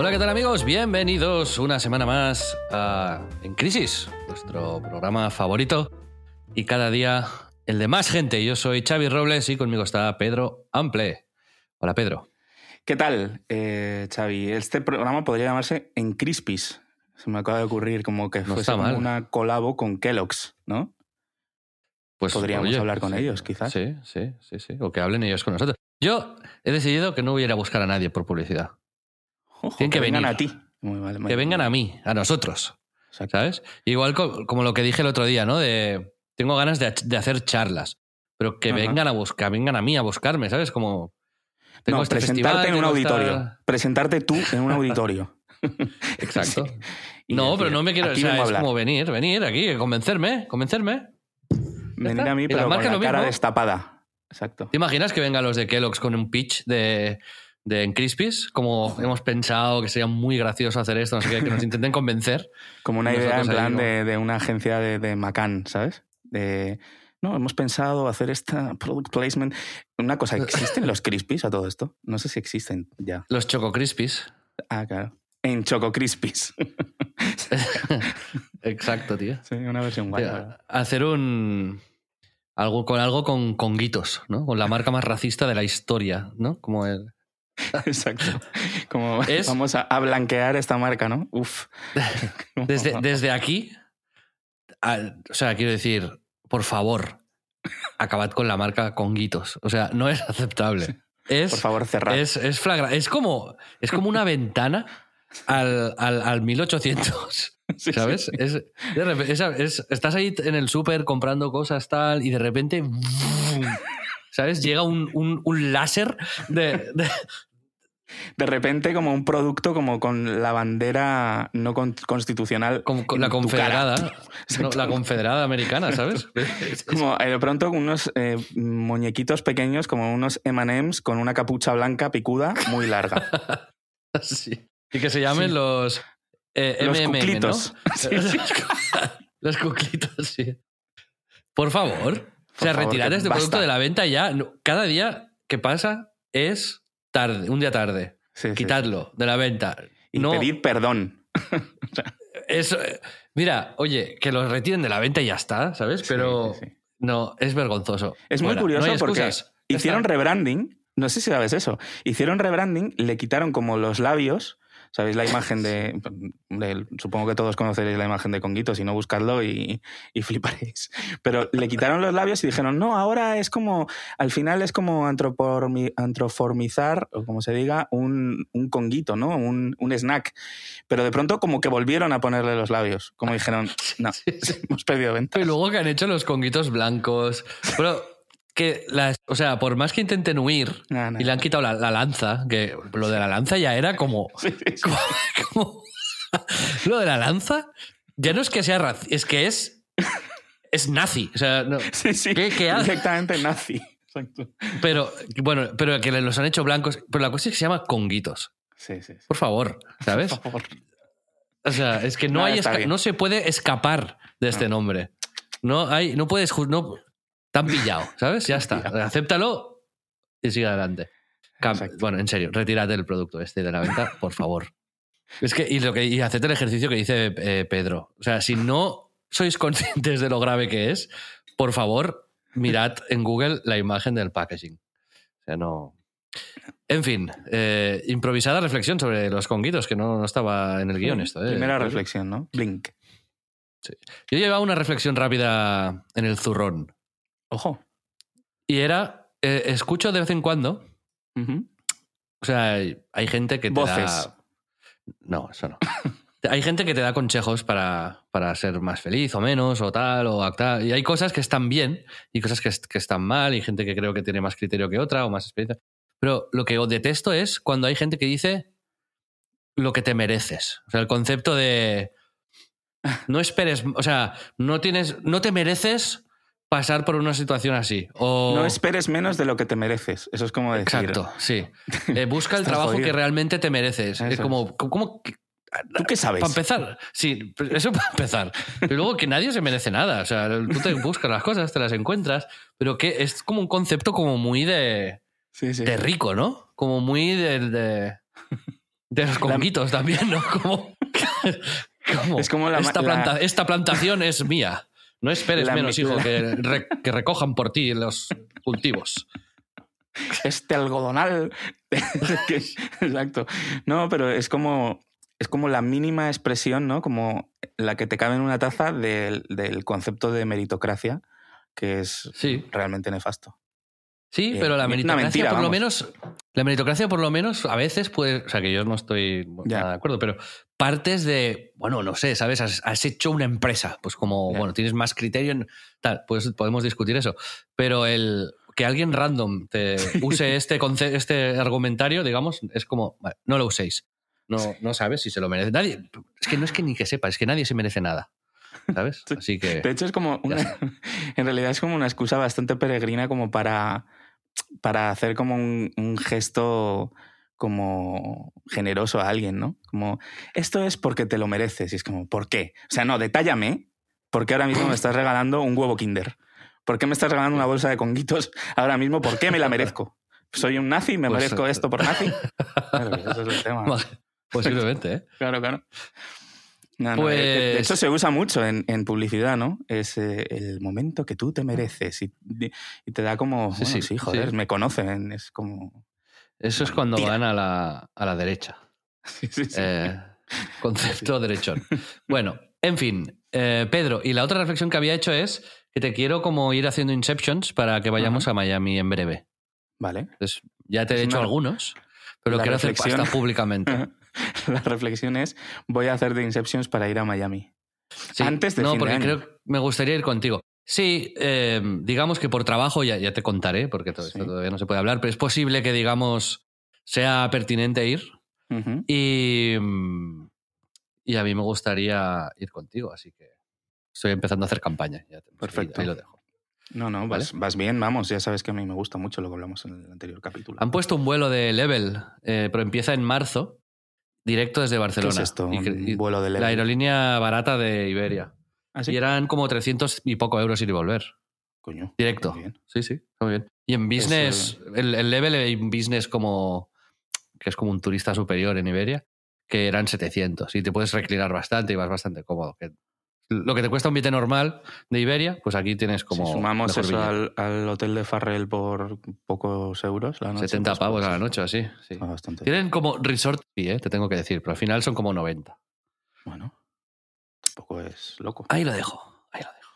Hola, ¿qué tal amigos? Bienvenidos una semana más a En Crisis, vuestro programa favorito y cada día el de más gente. Yo soy Xavi Robles y conmigo está Pedro Ample. Hola Pedro. ¿Qué tal, eh, Xavi? Este programa podría llamarse En Crispis. Se me acaba de ocurrir como que No fuese una colabo con Kellogg's, ¿no? Pues Podríamos oye, hablar con sí, ellos, quizás. Sí, sí, sí, sí. O que hablen ellos con nosotros. Yo he decidido que no voy a ir a buscar a nadie por publicidad. Ojo, Tienen que vengan venir. a ti. Muy mal, muy Que vengan a mí, a nosotros. Exacto. ¿Sabes? Igual co- como lo que dije el otro día, ¿no? De tengo ganas de, de hacer charlas, pero que Ajá. vengan a buscar, vengan a mí a buscarme, ¿sabes? Como tengo no, este presentarte festival, en un esta- auditorio. Presentarte tú en un auditorio. Exacto. Sí. No, decir, pero no me quiero, o sea, es como venir, venir aquí, convencerme, convencerme. Venir está. a mí, pero con la cara mismo. destapada. Exacto. ¿Te imaginas que vengan los de Kellogg's con un pitch de, de en Crispies? Como hemos pensado que sería muy gracioso hacer esto, no sé qué, que nos intenten convencer. Como una idea en plan de, de una agencia de, de McCann, ¿sabes? De, no, hemos pensado hacer esta product placement. Una cosa, ¿existen los Crispies a todo esto? No sé si existen ya. Los Choco Crispies. Ah, claro. En Choco Crispies. Exacto, tío. sí, una versión guay. Hacer un. Algo con algo con conguitos, ¿no? Con la marca más racista de la historia, ¿no? Como el. Exacto. Como Es- vamos a, a blanquear esta marca, ¿no? Uf. Desde, desde aquí. o sea, quiero decir, por favor, acabad con la marca conguitos. O sea, no es aceptable. Es, Por favor, cerrad. es, es flagra- Es como, es como una ventana al, al, al 1800. Sí, sí, ¿Sabes? sí. Es, de repe- es- es- estás ahí en el súper comprando cosas tal y de repente, ¿sabes? Llega un, un- un láser de, de- De repente, como un producto como con la bandera no con- constitucional. como con en la confederada, la confederada americana, ¿sabes? Como eh, de pronto unos eh, muñequitos pequeños, como unos M&M's con una capucha blanca picuda muy larga. Sí. Y que se llamen Sí. los eh, Los MMM, cuclitos. ¿no? Sí, sí. los cuclitos, sí. Por favor. o sea, favor, retirar este basta. producto de la venta ya. Cada día que pasa es tarde, un día tarde. Sí, sí, Quitadlo de la venta. Y no, pedir perdón. eso, eh, mira, oye, que los retiren de la venta y ya está, ¿sabes? Pero sí, no, es vergonzoso. Es muy curioso no porque hicieron rebranding. No sé si sabes eso. Hicieron rebranding, le quitaron como los labios. ¿Sabéis la imagen de, de- Supongo que todos conoceréis la imagen de Conguito, si no buscadlo y, y fliparéis. Pero le quitaron los labios y dijeron, no, ahora es como. Al final es como antroformizar, o como se diga, un, un conguito, ¿no? Un, un snack. Pero de pronto, como que volvieron a ponerle los labios. Como dijeron, no, hemos perdido venta. Y luego que han hecho los conguitos blancos. Pero que las, o sea, por más que intenten huir No, no. y le han quitado la, la lanza, que lo de la lanza ya era como, Sí, sí, sí. como, como- lo de la lanza ya no es que sea raci- es que es es nazi, o sea, no- Sí, sí. ¿Qué- qué hace? Directamente nazi. Exacto. pero bueno, pero que los han hecho blancos, pero la cosa es que se llama conguitos. Sí, sí. Por favor, ¿sabes? Por favor. O sea, es que no Nada, hay no se puede escapar de este No. nombre. No hay, no puedes, no, te han pillado, ¿sabes? Ya está. Acéptalo y sigue adelante. Bueno, en serio, retírate el producto este de la venta, por favor. Es que, y lo que, y haced el ejercicio que dice eh, Pedro. O sea, si no sois conscientes de lo grave que es, por favor, mirad en Google la imagen del packaging. O sea, no. En fin, eh, improvisada reflexión sobre los conguitos, que no, no estaba en el guion esto. eh. Primera reflexión, ¿no? Blink. Yo llevaba una reflexión rápida en el zurrón. Ojo. Y era, eh, escucho de vez en cuando, o sea, hay, hay gente que te Voces. da... No, eso no. hay gente que te da consejos para, para, ser más feliz o menos o tal o actar. Y hay cosas que están bien y cosas que, que, están mal y gente que creo que tiene más criterio que otra o más experiencia. Pero lo que detesto es cuando hay gente que dice lo que te mereces. O sea, el concepto de no esperes, o sea, no tienes, no te mereces pasar por una situación así. O... No esperes menos de lo que te mereces. Eso es como decir. Exacto, sí. Eh, busca el trabajo que realmente te mereces. Es como, ¿cómo, ¿Tú qué sabes? Para empezar, sí, eso para empezar. Pero luego que nadie se merece nada. O sea, tú te buscas las cosas, te las encuentras, pero que es como un concepto como muy de, de rico, ¿no? Como muy de, de, de los conguitos también, ¿no? Como, es como la, esta, planta, esta plantación es mía. No esperes menos, hijo, que, que, recojan por ti los cultivos. Este algodonal. Exacto. No, pero es como. Es como la mínima expresión, ¿no? Como la que te cabe en una taza del, del concepto de meritocracia, que es realmente nefasto. Sí, eh, pero la meritocracia por lo menos, la meritocracia por lo menos a veces puede, o sea que yo no estoy nada de acuerdo, pero partes de, bueno, no sé, ¿sabes? Has, hecho una empresa, pues como, bueno, tienes más criterio, en, tal, pues podemos discutir eso, pero el que alguien random te use este, este argumentario, digamos, es como, no lo uséis. No, no sabes si se lo merece. Nadie, es que no es que ni que sepa, es que nadie se merece nada. ¿Sabes? Así que. De hecho, es como. en realidad es como una excusa bastante peregrina como para para hacer como un, gesto como generoso a alguien, ¿no? Como, esto es porque te lo mereces. Y es como, ¿por qué? O sea, no, detállame por qué ahora mismo me estás regalando un huevo Kinder. ¿Por qué me estás regalando una bolsa de conguitos ahora mismo? ¿Por qué me la merezco? ¿Soy un nazi? ¿Me pues, merezco eh, esto por nazi? Claro, eso es el tema. Posiblemente, ¿eh? Claro, claro. pues... de, hecho, se usa mucho en, publicidad, ¿no? Es eh, el momento que tú te mereces y, te da como, sí, sí, sí, joder, me conocen, es como... Eso es cuando van a la, a la derecha. Eh, concepto derechón. Bueno, en fin, eh, Pedro, y la otra reflexión que había hecho es que te quiero como ir haciendo Inceptions para que vayamos a Miami en breve. Vale. Entonces, ya te he hecho algunos, pero quiero hacer pasta públicamente. la reflexión es, voy a hacer de Inceptions para ir a Miami. Antes de No, fin porque de creo que me gustaría ir contigo. Sí, eh, digamos que por trabajo ya, ya te contaré, porque todo esto todavía no se puede hablar, pero es posible que, digamos, sea pertinente ir. y, y a mí me gustaría ir contigo, así que estoy empezando a hacer campaña. Perfecto. Ahí, lo dejo. No, no, vas, bien, vamos, ya sabes que a mí me gusta mucho lo que hablamos en el anterior capítulo. Han puesto un vuelo de Level, eh, pero empieza en marzo Directo desde Barcelona. ¿Qué es esto? ¿Un vuelo de La aerolínea barata de Iberia. ¿Ah, y eran como 300 y poco euros ir y volver. Coño. Directo. Sí, sí, muy bien. Y en business, el, el, level en business como que es como un turista superior en Iberia, que eran 700. Y te puedes reclinar bastante y vas bastante cómodo. Que lo que te cuesta un billete normal de Iberia, pues aquí tienes como. Si sumamos eso al, hotel de Farrell por pocos euros la noche. 70 pues, pavos a la noche, así. Sí. Bastante Tienen como resort ¿eh? te tengo que decir, pero al final son como 90. Bueno, tampoco es loco. Ahí lo dejo. Ahí lo dejo.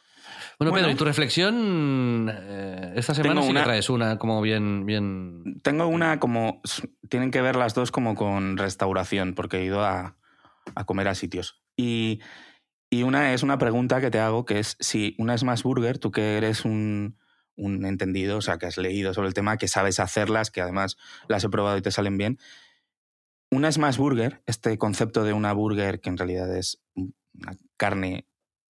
Bueno, Pedro, ¿y tu reflexión eh, esta semana sí una, que traes una como bien, bien. Tengo una como. Tienen que ver las dos como con restauración, porque he ido a, a comer a sitios. Y y una es una pregunta que te hago, que es si una Smash Burger, tú que eres un, entendido, o sea, que has leído sobre el tema, que sabes hacerlas, que además las he probado y te salen bien, una Smash Burger, este concepto de una burger que en realidad es una carne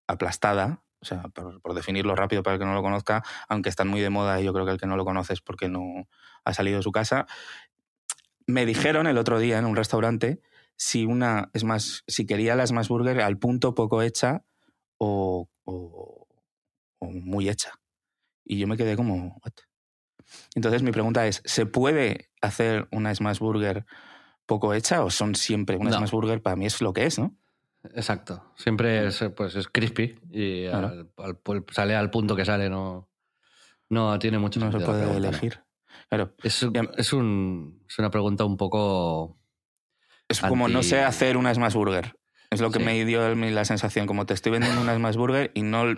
aplastada, o sea, por, por, definirlo rápido para el que no lo conozca, aunque están muy de moda y yo creo que el que no lo conoce es porque no ha salido de su casa, me dijeron el otro día en un restaurante si una es más, si quería la Smash Burger al punto poco hecha o, o, muy hecha. Y yo me quedé como, ¿what? Entonces mi pregunta es, ¿se puede hacer una Smash Burger poco hecha o son siempre una Smash Burger para mí es lo que es, ¿no? Exacto. Siempre es, pues, es crispy y sale al punto que sale, no, no tiene mucho No se puede elegir. Claro. Es, es, un, es una pregunta un poco es como no sé hacer una Smash Burger. Es lo que me dio la sensación, como te estoy vendiendo una Smash Burger y no,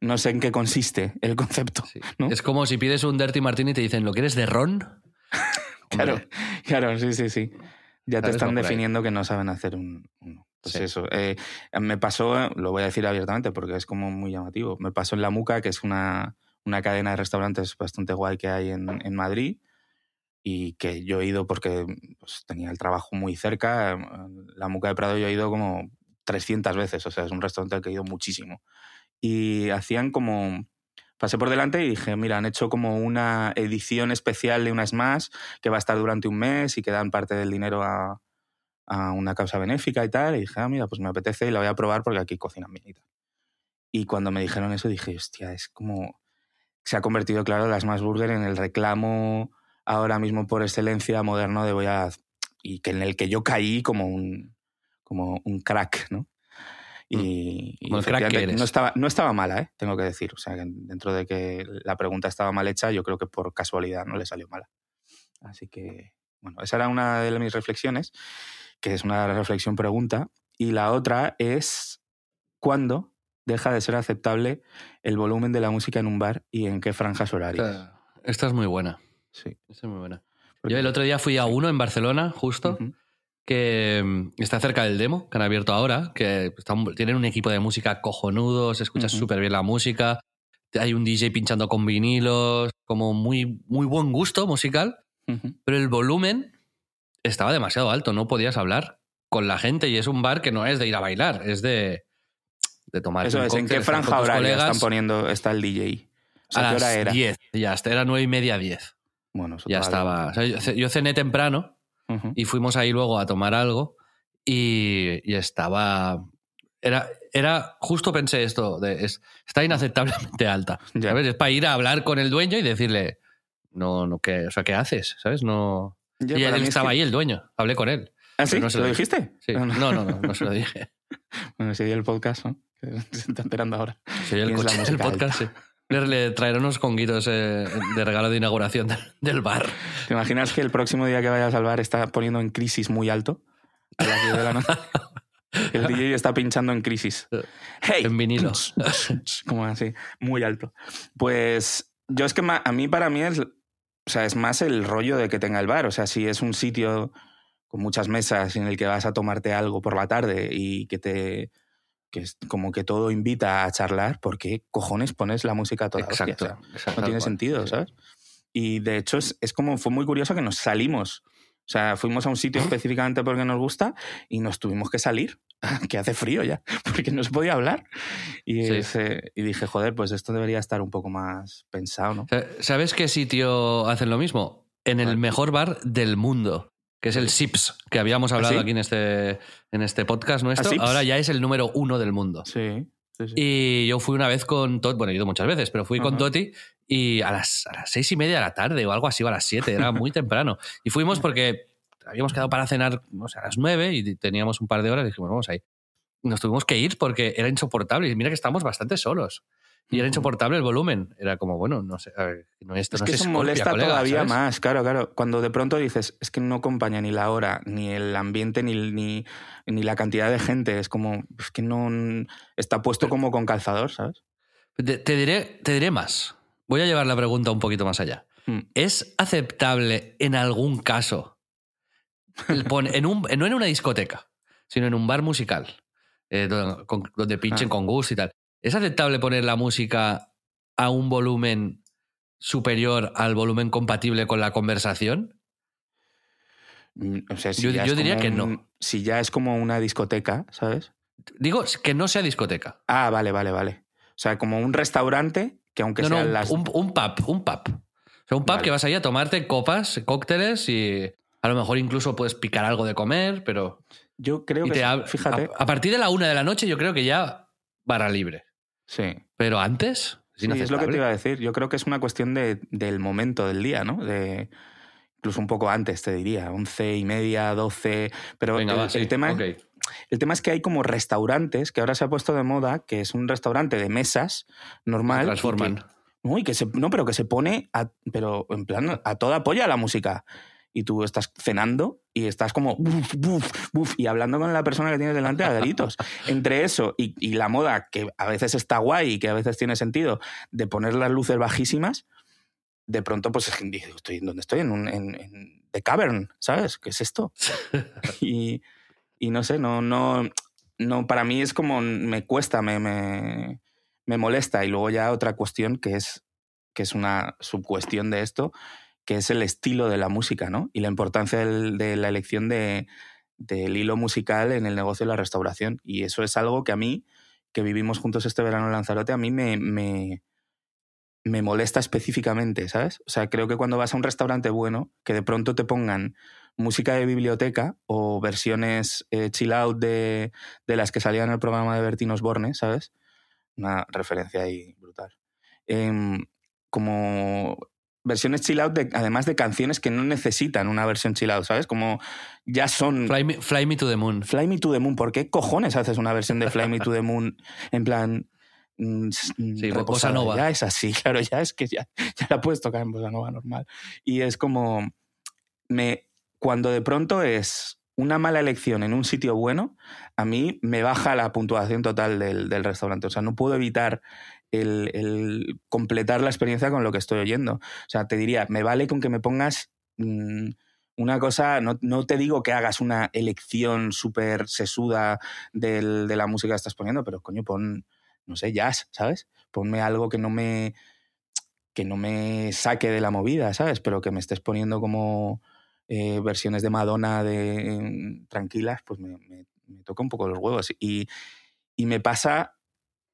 no sé en qué consiste el concepto. Es como si pides un Dirty Martini y te dicen, ¿lo quieres de ron? claro, claro, sí, sí, sí. Ya te están definiendo que no saben hacer un, Pues Sí. eso. eh, me pasó, lo voy a decir abiertamente porque es como muy llamativo. Me pasó en La Muca, que es una, una cadena de restaurantes bastante guay que hay en, en Madrid y que yo he ido porque pues, tenía el trabajo muy cerca. La Muca de Prado yo he ido como 300 veces, o sea, es un restaurante al que he ido muchísimo. Y hacían como... Pasé por delante y dije, mira, han hecho como una edición especial de unas más que va a estar durante un mes y que dan parte del dinero a, a una causa benéfica y tal. Y dije, ah, mira, pues me apetece y la voy a probar porque aquí cocinan bien y tal. Y cuando me dijeron eso dije, hostia, es como... Se ha convertido, claro, las más burger en el reclamo ahora mismo por excelencia moderno de voy a... Y que en el que yo caí como un, como un crack, ¿no? Y, y Como el crack que eres. no estaba, no estaba mala, ¿eh? tengo que decir. O sea, que dentro de que la pregunta estaba mal hecha, yo creo que por casualidad no le salió mala. Así que, bueno, esa era una de mis reflexiones, que es una reflexión pregunta. Y la otra es, ¿cuándo deja de ser aceptable el volumen de la música en un bar y en qué franjas horarias? Esta, esta es muy buena. Sí. Esta es muy buena. Porque- Yo el otro día fui a uno en Barcelona, justo, que mm, está cerca del demo, que han abierto ahora, que tienen un equipo de música cojonudo, se escucha Ujú. súper bien la música, hay un DJ pinchando con vinilos, como muy, muy buen gusto musical, pero el volumen estaba demasiado alto, no podías hablar con la gente y es un bar que no es de ir a bailar, es de, de tomar Eso es, ¿en qué franja horaria están poniendo, está el DJ? O sea, a ¿qué las hora era? 10, ya hasta era 9 y media 10. Bueno, eso Ya estaba. o sea, yo, yo cené temprano y fuimos ahí luego a tomar algo y, y estaba... Era, era, justo pensé esto, de, es, está inaceptablemente alta. Ya. ¿sabes? Es para ir a hablar con el dueño y decirle, no, no, ¿qué, o sea, ¿qué haces? ¿Sabes? No... Y él es estaba que- ahí, el dueño. Hablé con él. ¿Ah, sí? no se ¿Lo lo dijiste? Sí. Ah, No, no, no, no se lo dije. Bueno, si oye el podcast, ¿no? Se está enterando ahora. El, la coche, el música podcast, sí. Le, traeré unos conguitos eh, de regalo de inauguración del- bar. ¿Te imaginas que el próximo día que vayas al bar está poniendo en crisis muy alto? A las 10 de la noche. El DJ está pinchando en crisis. ¡Hey! En vinilo. Como así, muy alto. Pues yo es que a mí, para mí, es, o sea, es más el rollo de que tenga el bar. O sea, si es un sitio con muchas mesas en el que vas a tomarte algo por la tarde y que te que es como que todo invita a charlar, ¿por qué cojones pones la música a toda hostia? O Exacto. sea, exacto, no tiene cual, sentido, sí. ¿sabes? Y de hecho es, es como, fue muy curioso que nos salimos. O sea, fuimos a un sitio específicamente porque nos gusta y nos tuvimos que salir, que hace frío ya, porque no se podía hablar. Y, Sí. es, eh, y dije, joder, pues esto debería estar un poco más pensado, ¿no? Sa- ¿Sabes qué sitio hacen lo mismo? En el mejor bar del mundo, que es el SIPS, que habíamos hablado sí? aquí en este, en este podcast nuestro. ¿Ah? Ahora ya es el número uno del mundo. Sí, sí, sí. Y yo fui una vez con Toti, bueno, he ido muchas veces, pero fui con. Toti y a las, a las seis y media de la tarde o algo así, o a las siete, era muy temprano. Y fuimos porque habíamos quedado para cenar, no sé, a las nueve y teníamos un par de horas y dijimos, vamos ahí. Nos tuvimos que ir porque era insoportable. Y mira que estamos bastante solos. Y era insoportable el volumen. Era como, bueno, no sé, no, esto Es no que es eso molesta colega, todavía ¿sabes? más, claro, claro. Cuando de pronto dices, es que no acompaña ni la hora, ni el ambiente, ni, ni, ni la cantidad de gente. Es como, es que no está puesto como con calzador, ¿sabes? Te, te diré, te diré más. Voy a llevar la pregunta un poquito más allá. Mm. ¿Es aceptable en algún caso, en un, no en una discoteca, sino en un bar musical, eh, con- donde pinchen Ah. con gusto y tal, ¿es aceptable poner la música a un volumen superior al volumen compatible con la conversación? Mm, O sea, si Yo- diría que no. Si ya es como una discoteca, ¿sabes? Digo que no sea discoteca. Ah, vale, vale, vale. O sea, como un restaurante que aunque No, no, sean un, las... un, un pub, un pub. O sea, un pub Vale. que vas ahí a tomarte copas, cócteles y a lo mejor incluso puedes picar algo de comer, pero... Yo creo y que, te sí, hab- fíjate, A, a partir de la una de la noche yo creo que ya barra libre. Sí. Pero antes es Sí, es lo que te iba a decir. Yo creo que es una cuestión de, del momento del día, ¿no? De, incluso un poco antes, te diría, once y media, doce. Pero Venga, el, va, el sí, tema, ok. el tema es que hay como restaurantes que ahora se ha puesto de moda, que es un restaurante de mesas normal. que- transforman. no, y que se, no, pero que se pone, a- pero en plan, a toda polla la música. Y tú estás cenando y estás como buf, buf, buf, y hablando con la persona que tienes delante a gritos. Entre eso y, y la moda, que a veces está guay y que a veces tiene sentido, de poner las luces bajísimas, de pronto, pues estoy donde estoy, en, un, en, en The Cavern, ¿sabes? ¿Qué es esto? y, y no sé, no, no. no, para mí es como me cuesta, me, me, me molesta. Y luego ya otra cuestión que es, que es una subcuestión de esto, que es el estilo de la música, ¿no? Y la importancia de la elección de, del hilo musical en el negocio de la restauración. Y eso es algo que a mí, que vivimos juntos este verano en Lanzarote, a mí me, me, me molesta específicamente, ¿sabes? O sea, creo que cuando vas a un restaurante bueno, que de pronto te pongan música de biblioteca o versiones eh, chill out de, de las que salían en el programa de Bertín Osborne, ¿sabes? Una referencia ahí brutal. Em, como versiones chill out, de- además de canciones que no necesitan una versión chill out, ¿sabes? Como ya son... Fly me, Fly me to the moon. Fly Me to the Moon, ¿por qué cojones haces una versión de Fly Me to the Moon en plan... mm, mm, Sí, bossa nova. Ya es así, claro, ya es que ya, ya la puedes tocar en bossa nova normal. Y es como... Me, cuando de pronto es una mala elección en un sitio bueno, a mí me baja la puntuación total del, del restaurante. O sea, no puedo evitar el, completar la experiencia con lo que estoy oyendo. O sea, te diría, me vale con que me pongas mm, una cosa, no, te digo que hagas una elección súper sesuda del- de la música que estás poniendo, pero coño, pon, no sé, jazz, ¿sabes? Ponme algo que no me que no me saque de la movida, ¿sabes? Pero que me estés poniendo como eh, versiones de Madonna de tranquilas, pues me, toca un poco los huevos. Y me pasa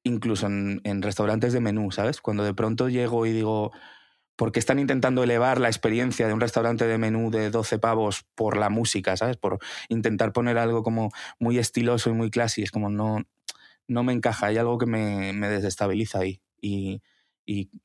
incluso en, restaurantes de menú, ¿sabes? Cuando de pronto llego y digo, ¿por qué están intentando elevar la experiencia de un restaurante de menú de 12 pavos por la música, ¿sabes? Por intentar poner algo como muy estiloso y muy classy. Es como no, no me encaja, hay algo que me, desestabiliza ahí. Y,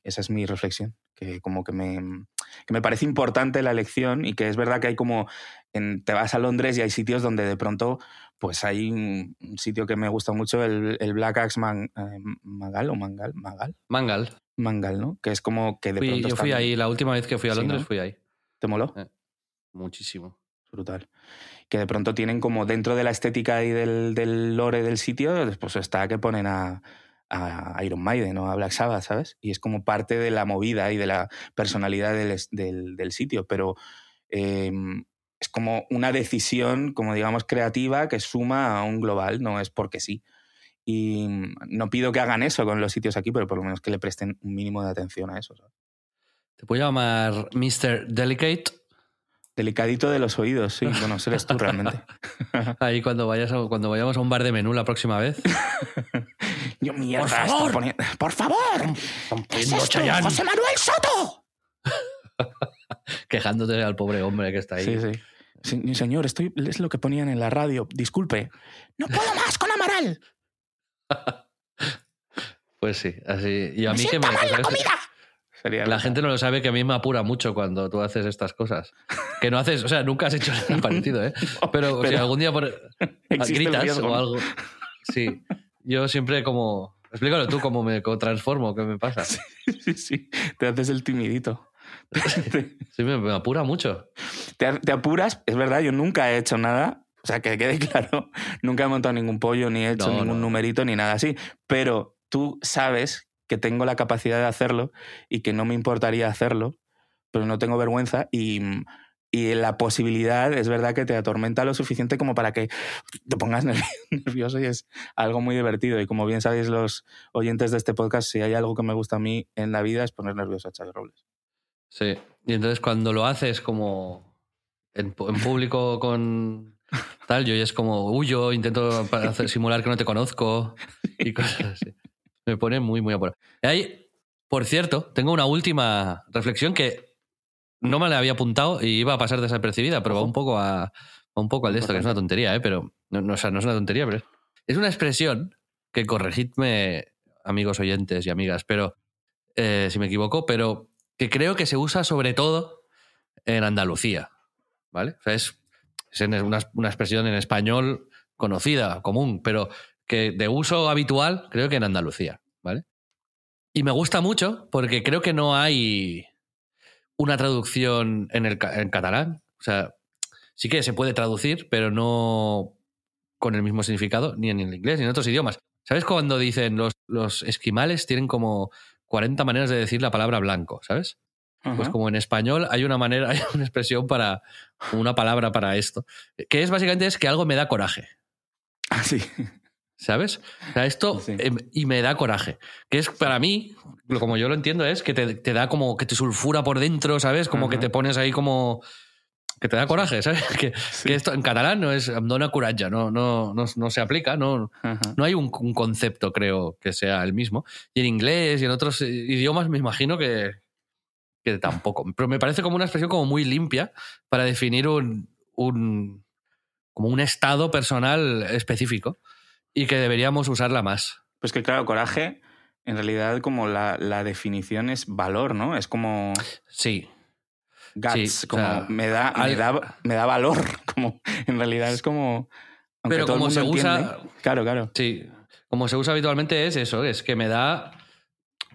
esa es mi reflexión, que como que me, que me parece importante la elección y que es verdad que hay como, te vas a Londres y hay sitios donde de pronto pues hay un, sitio que me gusta mucho, el, el Black Axe Man- eh, Magal o Mangal, Magal, Mangal. Mangal, ¿no? Que es como que de Fui- pronto yo fui están- ahí, la última vez que fui a Sí, Londres ¿no? fui ahí. ¿Te moló? Muchísimo. brutal. Que de pronto tienen como dentro de la estética y del, del lore del sitio, pues está que ponen a, a Iron Maiden o a Black Sabbath, ¿sabes? Y es como parte de la movida y de la personalidad del, del- del sitio, pero eh, es como una decisión, como digamos, creativa que suma a un global, no es porque sí. Y no pido que hagan eso con los sitios aquí, pero por lo menos que le presten un mínimo de atención a eso. ¿sabes? Te puedo llamar Mr. Delicate. Delicadito de los oídos, sí. Bueno, ese eres tú realmente. Ahí cuando, vayas a- cuando vayamos a un bar de menú la próxima vez. Yo mierda, Por favor. poniendo- ¡Por favor! ¿Qué es esto? ¡José Manuel Soto! Quejándote al pobre hombre que está ahí. Sí, sí. Sí, Señor, estoy, es lo que ponían en la radio. Disculpe. No puedo más con Amaral. Pues sí, así. Y a Me mí que me. mal la comida. Sería La gente no lo sabe que a mí me apura mucho cuando tú haces estas cosas. Que no haces, o sea, nunca has hecho nada parecido, ¿eh? Pero, si algún día por, gritas o algo. Sí. Yo siempre como. Explícalo tú cómo me transformo, qué me pasa. Sí, sí. Te haces el timidito. Sí, me, me apura mucho. Te- te apuras. Es verdad, yo nunca he hecho nada. O sea, que quede claro. Nunca he montado ningún pollo, ni he hecho No, ningún no. numerito, ni nada así. Pero tú sabes que tengo la capacidad de hacerlo y que no me importaría hacerlo, pero no tengo vergüenza y, y la posibilidad es verdad que te atormenta lo suficiente como para que te pongas nervi- nervioso y es algo muy divertido. Y como bien sabéis los oyentes de este podcast, si hay algo que me gusta a mí en la vida es poner nervioso a Xavi Robles. Sí. Y entonces cuando lo haces como en, en público con tal, yo ya es como huyo, intento hacer, simular que no te conozco y cosas así. Me pone muy, muy apurado. Y ahí, por cierto, tengo una última reflexión que no me la había apuntado y iba a pasar desapercibida, pero va un poco a, va un poco al de esto, que es una tontería, ¿eh? pero no, no, o sea, no es una tontería, pero es, es una expresión que corregidme, amigos oyentes y amigas, pero eh, si me equivoco, pero que creo que se usa sobre todo en Andalucía, ¿vale? O sea, es, es una, una expresión en español conocida, común, pero que de uso habitual creo que en Andalucía, ¿vale? Y me gusta mucho porque creo que no hay una traducción en, el, en catalán. O sea, sí que se puede traducir, pero no con el mismo significado, ni en el inglés, ni en otros idiomas. ¿Sabes cuando dicen los, los esquimales tienen como 40 maneras de decir la palabra blanco, ¿sabes? Pues como en español hay una manera, hay una expresión para, una palabra para esto, que es básicamente es que algo me da coraje. Ah, sí. ¿Sabes? O sea, esto Sí. em, y me da coraje. Que es para mí, como yo lo entiendo, es que te, te da como que te sulfura por dentro, ¿sabes? Como que Ajá. te pones ahí como. que te da coraje, ¿sabes? Que, Sí. que esto en catalán no es em dona coratge, no, no, no, no se aplica, no, Ajá. no hay un, un concepto, creo, que sea el mismo. Y en inglés y en otros eh, idiomas me imagino que, que tampoco. Pero me parece como una expresión como muy limpia para definir un, un como un estado personal específico y que deberíamos usarla más. Pues que claro, coraje, en realidad como la, la definición es valor, ¿no? Es como Sí, guts, Sí, o como sea, me, da, me, da, me da valor, como en realidad es como... aunque Pero como se mundo usa- entiende- Claro, claro. sí. Como se usa habitualmente es eso, es que me da,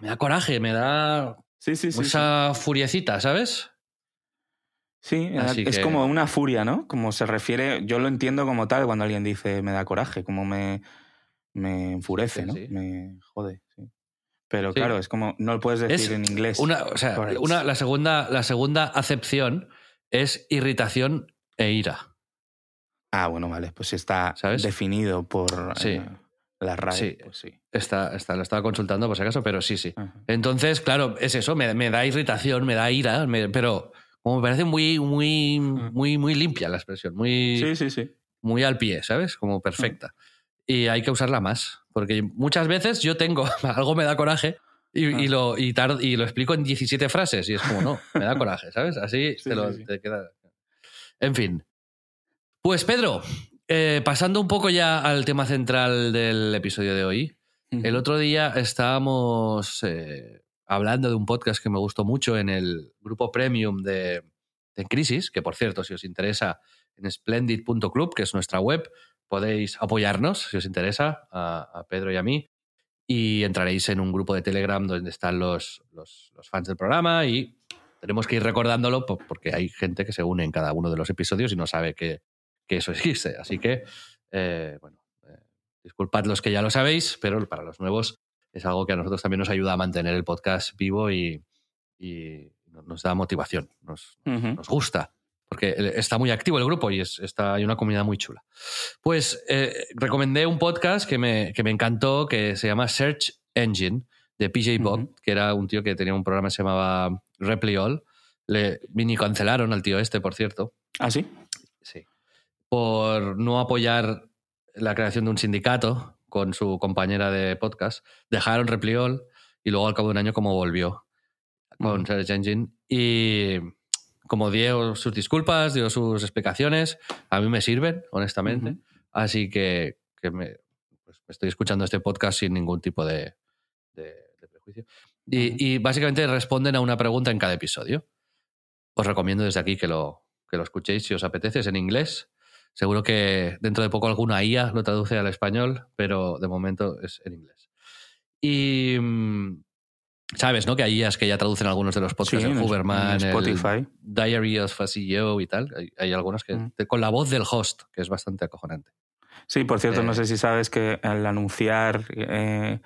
me da coraje, me da Sí, sí, sí. sí. esa furiecita, ¿sabes? Sí, Así es que- como una furia, ¿no? Como se refiere, yo lo entiendo como tal cuando alguien dice me da coraje, como me, me enfurece, ¿no? sí. Me jode, sí. Pero Sí. claro, es como, no lo puedes decir Es en inglés. Una, o sea, una, la, segunda, la segunda acepción es irritación e ira. Ah, bueno, vale, pues está ¿Sabes? definido por Sí. eh, la RAE, Sí. pues sí. Está, está, lo estaba consultando por si acaso, pero sí, sí. Ajá. Entonces, claro, es eso, me, me da irritación, me da ira, me- pero como me parece muy, muy, muy, muy limpia la expresión, muy, Sí, sí, sí. muy al pie, ¿sabes? Como perfecta. Y hay que usarla más, porque muchas veces yo tengo, algo me da coraje y, y lo, y, lo explico en 17 frases y es como, no, me da coraje, ¿sabes? Así Sí, te, lo, sí, sí. te queda... En fin. Pues Pedro, eh, pasando un poco ya al tema central del episodio de hoy, el otro día estábamos eh, hablando de un podcast que me gustó mucho en el grupo premium de, de Crisis, que por cierto, si os interesa, en splendid.club, que es nuestra web, podéis apoyarnos, si os interesa, a, a Pedro y a mí, y entraréis en un grupo de Telegram donde están los, los- los fans del programa y tenemos que ir recordándolo po- porque hay gente que se une en cada uno de los episodios y no sabe que, que eso existe. Así que, eh, bueno, eh, disculpad los que ya lo sabéis, pero para los nuevos es algo que a nosotros también nos ayuda a mantener el podcast vivo y, y nos da motivación, nos, gusta, porque está muy activo el grupo y es, está, hay una comunidad muy chula. Pues eh, recomendé un podcast que me, que me encantó, que se llama Search Engine, de PJ Bob, que era un tío que tenía un programa que se llamaba Reply All. Le mini cancelaron al tío este, por cierto. ¿Ah, sí? Sí. Por no apoyar la creación de un sindicato con su compañera de podcast. Dejaron Reply All y luego al cabo de un año como volvió con. Search Engine. Y como dio sus disculpas, dio sus explicaciones, a mí me sirven, honestamente. Ujú. Así que, que me, pues, estoy escuchando este podcast sin ningún tipo de, de- de prejuicio. Y, Ujú. y básicamente responden a una pregunta en cada episodio. Os recomiendo desde aquí que lo, que lo escuchéis si os apetece, es en inglés. Seguro que dentro de poco alguna IA lo traduce al español, pero de momento es en inglés. Y mm, sabes, ¿no? Que hay IAs que ya traducen algunos de los podcasts Sí, es- Huberman, en el Spotify. Diary of a CEO y tal. Hay, hay algunos que Mm. con la voz del host, que es bastante acojonante. Sí, por cierto, no Eh, sé si sabes que al anunciar eh,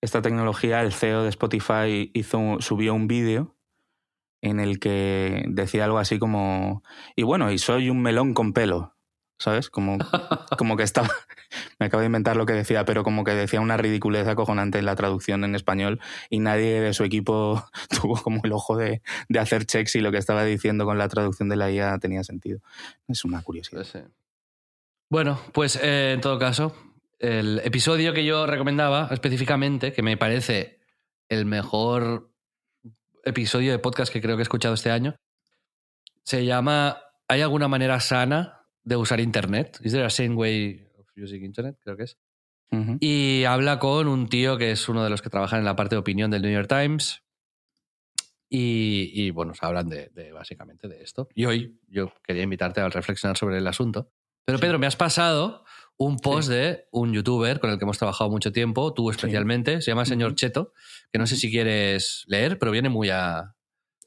esta tecnología, el CEO de Spotify hizo, subió un vídeo en el que decía algo así como, y bueno, y soy un melón con pelo, ¿sabes? Como, como que estaba, me acabo de inventar lo que decía, pero como que decía una ridiculez acojonante en la traducción en español y nadie de su equipo tuvo como el ojo de, de hacer checks si lo que estaba diciendo con la traducción de la IA tenía sentido. Es una curiosidad. Bueno, pues eh, en todo caso, el episodio que yo recomendaba específicamente, que me parece el mejor episodio de podcast que creo que he escuchado este año, se llama ¿Hay alguna manera sana de usar Internet? ¿Is there a sane way of using Internet? Creo que es. Y habla con un tío que es uno de los que trabajan en la parte de opinión del New York Times. Y, y, bueno, se hablan de, de básicamente de esto. Y hoy yo quería invitarte a reflexionar sobre el asunto. Pero Sí. Pedro, me has pasado un post de un youtuber con el que hemos trabajado mucho tiempo, tú especialmente, se llama Señor. Cheto, que no sé si quieres leer, pero viene muy a,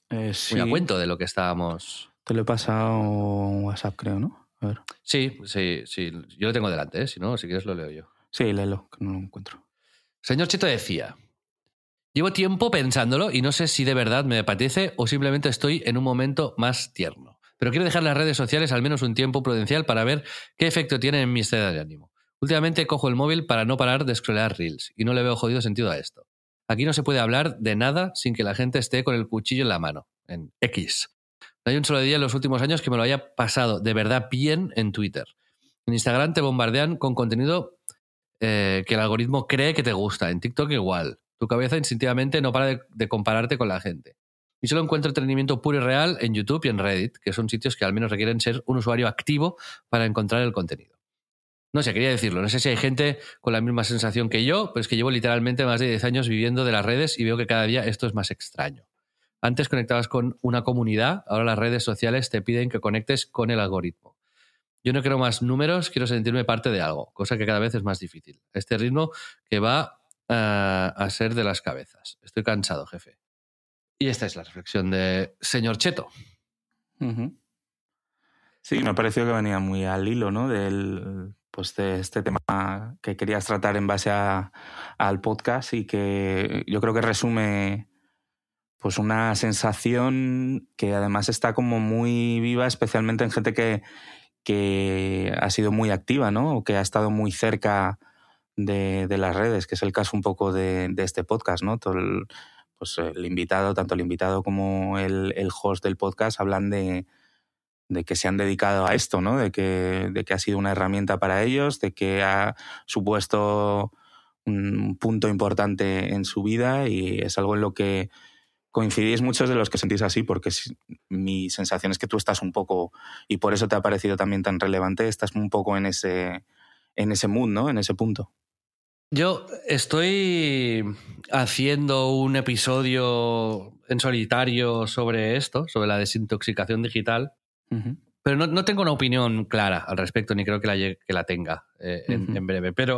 Eh, muy a cuento de lo que estábamos... Te lo he pasado WhatsApp, creo, ¿no? A ver. Sí, sí, sí, yo lo tengo delante, ¿eh? si no, si quieres lo leo yo. Sí, léelo, que no lo encuentro. Señor Cheto decía, llevo tiempo pensándolo y no sé si de verdad me apetece o simplemente estoy en un momento más tierno. Pero quiero dejar las redes sociales al menos un tiempo prudencial para ver qué efecto tienen en mi estado de ánimo. Últimamente cojo el móvil para no parar de scrollar reels y no le veo jodido sentido a esto. Aquí no se puede hablar de nada sin que la gente esté con el cuchillo en la mano, en X. No hay un solo día en los últimos años que me lo haya pasado de verdad bien en Twitter. En Instagram te bombardean con contenido eh, que el algoritmo cree que te gusta. En TikTok igual. Tu cabeza instintivamente no para de, de compararte con la gente. Y solo encuentro entretenimiento puro y real en YouTube y en Reddit, que son sitios que al menos requieren ser un usuario activo para encontrar el contenido. No sé, quería decirlo. No sé si hay gente con la misma sensación que yo, pero es que llevo literalmente más de 10 años viviendo de las redes y veo que cada día esto es más extraño. Antes conectabas con una comunidad, ahora las redes sociales te piden que conectes con el algoritmo. Yo no quiero más números, quiero sentirme parte de algo, cosa que cada vez es más difícil. Este ritmo que va a, a ser de las cabezas. Estoy cansado, jefe. Y esta es la reflexión de señor Cheto. Sí, me pareció que venía muy al hilo, ¿no? Del, pues de este tema que querías tratar en base a- al podcast y que yo creo que resume pues una sensación que además está como muy viva, especialmente en gente que, que ha sido muy activa, ¿no? O que ha estado muy cerca de, de las redes, que es el caso un poco de, de este podcast, ¿no? Todo el, pues el invitado, tanto el invitado como el, el host del podcast hablan de, de que se han dedicado a esto, ¿no? Que, de que ha sido una herramienta para ellos, de que ha supuesto un punto importante en su vida y es algo en lo que coincidís muchos de los que sentís así, porque mi sensación es que tú estás un poco, y por eso te ha parecido también tan relevante, estás un poco en ese, en ese mood, ¿no? En ese punto. Yo estoy haciendo un episodio en solitario sobre esto, sobre la desintoxicación digital, pero no, no tengo una opinión clara al respecto, ni creo que la, que la tenga eh, en, en breve. Pero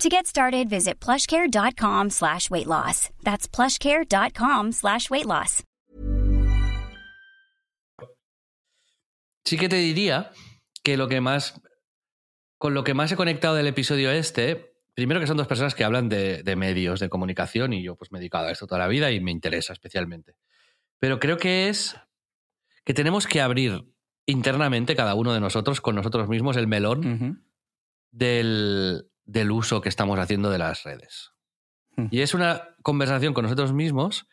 To get started, visit plushcare.com slash weight loss. That's plushcare.com slash weight loss. sí que te diría que lo que más. Con lo que más he conectado del episodio este, primero que son dos personas que hablan de, de medios de comunicación y yo pues me he dedicado a esto toda la vida y me interesa especialmente. Pero creo que es que tenemos que abrir internamente cada uno de nosotros con nosotros mismos el melón del, del uso que estamos haciendo de las redes. Mm. Y es una conversación con nosotros mismos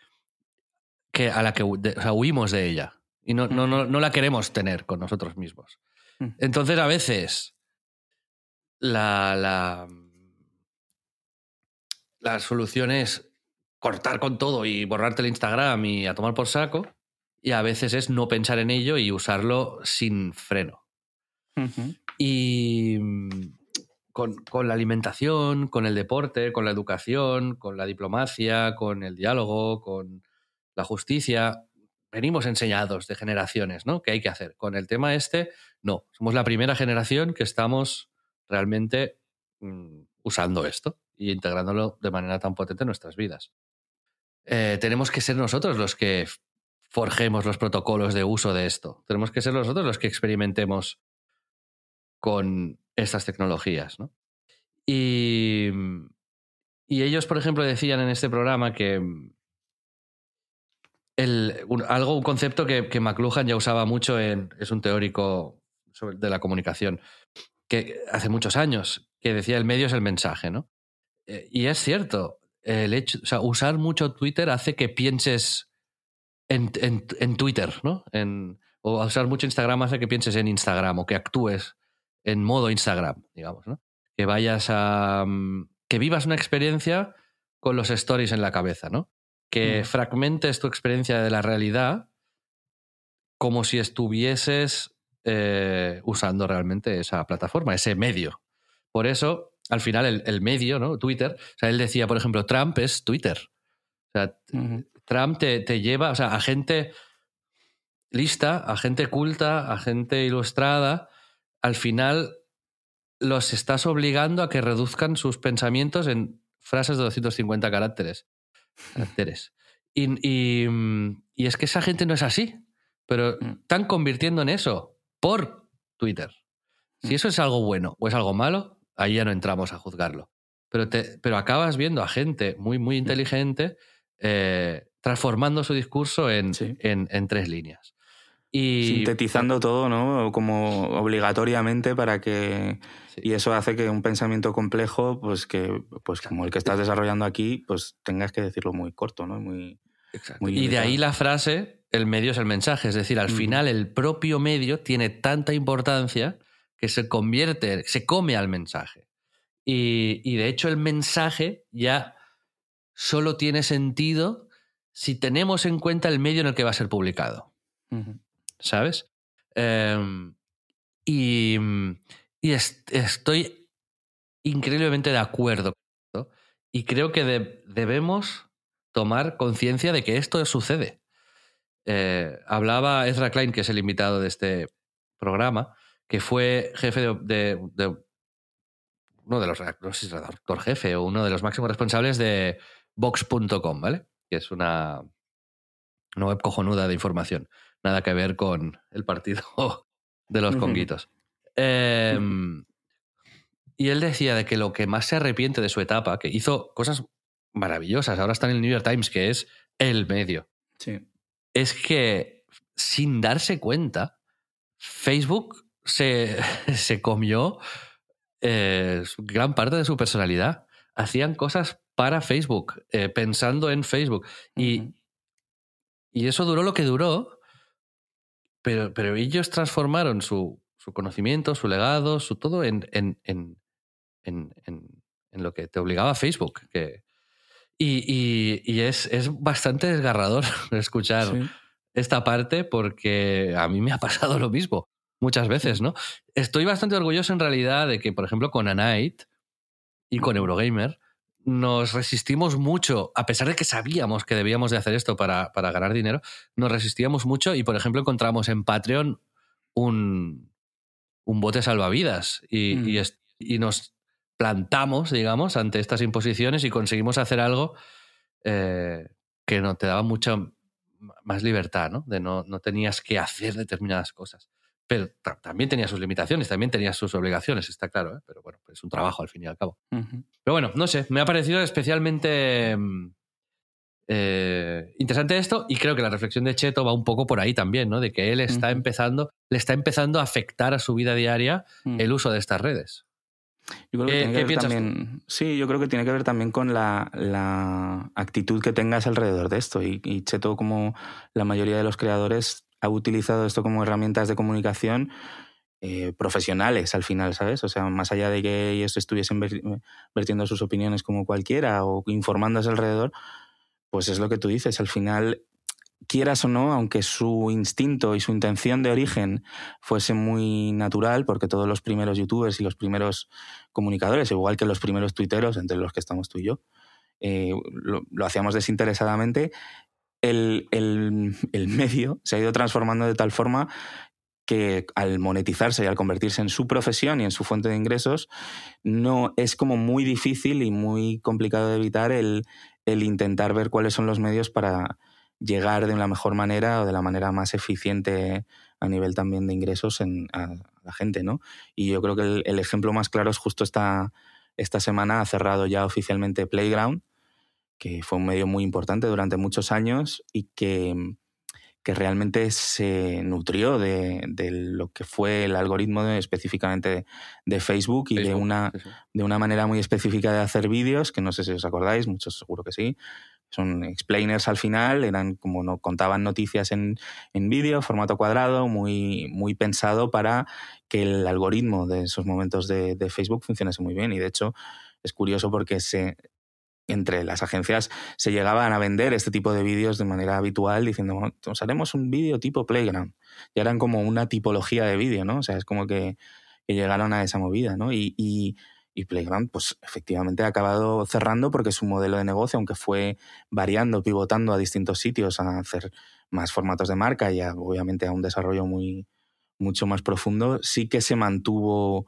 que a la que o sea, huimos de ella y no, no, no, no la queremos tener con nosotros mismos. Mm. Entonces, a veces, la, la, la solución es cortar con todo y borrarte el Instagram y a tomar por saco. Y a veces es no pensar en ello y usarlo sin freno. Y con, la alimentación, con el deporte, con la educación, con la diplomacia, con el diálogo, con la justicia, venimos enseñados de generaciones, ¿no? ¿Qué hay que hacer? Con el tema este, no. Somos la primera generación que estamos realmente mm, usando esto y integrándolo de manera tan potente en nuestras vidas. Eh, tenemos que ser nosotros los que forjemos los protocolos de uso de esto. Tenemos que ser nosotros los que experimentemos con estas tecnologías. ¿no? Y, y ellos, por ejemplo, decían en este programa que el, un- algo, un concepto que, que McLuhan ya usaba mucho, en, es un teórico sobre- de la comunicación, que hace muchos años, que decía el medio es el mensaje, ¿no? Eh, Y es cierto, el hecho, o sea, usar mucho Twitter hace que pienses en, en- en Twitter, ¿no? En, o usar mucho Instagram hace que pienses en Instagram o que actúes en modo Instagram, digamos, ¿no? Que vayas a. mm, que vivas una experiencia con los stories en la cabeza, ¿no? Que Mm. fragmentes tu experiencia de la realidad como si estuvieses eh, usando realmente esa plataforma, ese medio. Por eso, al final, el, el medio, ¿no? Twitter. O sea, él decía, por ejemplo, Trump es Twitter. O sea. Trump te, te lleva, o sea, a gente lista, a gente culta, a gente ilustrada, al final los estás obligando a que reduzcan sus pensamientos en frases de 250 caracteres. caracteres. Y, y, mm, y es que esa gente no es así, pero Mm. están convirtiendo en eso por Twitter. Si Mm. eso es algo bueno o es algo malo, ahí ya no entramos a juzgarlo. Pero, te, pero acabas viendo a gente muy, Mm. muy inteligente eh, transformando su discurso en, Sí. en, en tres líneas. Y, Sintetizando todo, ¿no? Como obligatoriamente para que... Sí. Y eso hace que un pensamiento complejo, pues que pues como el que estás desarrollando aquí, pues tengas que decirlo muy corto, ¿no? Muy... Exacto. muy Y de ahí la frase, el medio es el mensaje. Es decir, al final el propio medio tiene tanta importancia que se convierte, se come al mensaje. Y, y de hecho el mensaje ya solo tiene sentido si tenemos en cuenta el medio en el que va a ser publicado. Ujú. ¿Sabes? Em, y y est- estoy increíblemente de acuerdo esto. Y creo que de- debemos tomar conciencia de que esto sucede. Eh, hablaba Ezra Klein, que es el invitado de este programa, que fue jefe de, uno de los, no sé redactor jefe o uno de los máximos responsables de Vox.com, ¿vale? Que es una, una web cojonuda de información. Nada que ver con el partido de los conguitos. Eh, y él decía de que lo que más se arrepiente de su etapa, que hizo cosas maravillosas, ahora está en el New York Times, que es el medio, Sí. es que sin darse cuenta, Facebook se, se comió eh, gran parte de su personalidad. Hacían cosas para Facebook, eh, pensando en Facebook. Y, y eso duró lo que duró, pero, pero ellos transformaron su, su conocimiento, su legado, su todo en, en, en, en, lo que te obligaba Facebook. Que, y y- y es, es bastante desgarrador escuchar Sí. esta parte porque a mí me ha pasado lo mismo muchas veces, ¿no? Estoy bastante orgulloso en realidad de que, por ejemplo, con Anite y con Eurogamer nos resistimos mucho, a pesar de que sabíamos que debíamos de hacer esto para, para ganar dinero, nos resistíamos mucho y, por ejemplo, encontramos en Patreon un, un bote salvavidas y, Mm. y es- y nos plantamos, digamos, ante estas imposiciones y conseguimos hacer algo eh, que no te daba mucha más libertad, ¿no? De no, no tenías que hacer determinadas cosas. Pero ta- también tenía sus limitaciones, también tenía sus obligaciones, está claro, ¿eh? Pero bueno, es un trabajo al fin y al cabo. Pero bueno, no sé, me ha parecido especialmente mm, eh, interesante esto y creo que la reflexión de Cheto va un poco por ahí también, ¿no? De que él está empezando, le está empezando a afectar a su vida diaria Mm. el uso de estas redes. Yo creo que ¿Qué- tiene que ver también. Sí, yo creo que tiene que ver también con la, la actitud que tengas alrededor de esto. Y, y Cheto, como la mayoría de los creadores, ha utilizado esto como herramientas de comunicación eh, profesionales al final, ¿sabes? O sea, más allá de que ellos estuviesen ver- vertiendo sus opiniones como cualquiera o informándose alrededor, pues es lo que tú dices. Al final, quieras o no, aunque su instinto y su intención de origen fuese muy natural, porque todos los primeros youtubers y los primeros comunicadores, igual que los primeros tuiteros, entre los que estamos tú y yo, eh, lo hacíamos desinteresadamente, el, el- el medio se ha ido transformando de tal forma que al monetizarse y al convertirse en su profesión y en su fuente de ingresos, no es como muy difícil y muy complicado de evitar el, el intentar ver cuáles son los medios para llegar de la mejor manera o de la manera más eficiente a nivel también de ingresos en, a la gente, ¿no? Y yo creo que el, el ejemplo más claro es justo esta, esta semana ha cerrado ya oficialmente Playground, que fue un medio muy importante durante muchos años y que, que realmente se nutrió de, de lo que fue el algoritmo de- específicamente de, de Facebook y de una, sí, sí. de una manera muy específica de hacer vídeos, que no sé si os acordáis, muchos seguro que sí. Son explainers al final, eran como no contaban noticias en, en vídeo, formato cuadrado, muy, muy pensado para que el algoritmo de esos momentos de, de Facebook funcionase muy bien. Y de hecho, es curioso porque se, entre las agencias se llegaban a vender este tipo de vídeos de manera habitual, diciendo, bueno, os haremos un vídeo tipo Playground. Y eran como una tipología de vídeo, ¿no? O sea, es como que, que llegaron a esa movida, ¿no? Y, y, y Playground, pues efectivamente ha acabado cerrando porque su modelo de negocio, aunque fue variando, pivotando a distintos sitios a hacer más formatos de marca y a, obviamente a un desarrollo muy mucho más profundo, sí que se mantuvo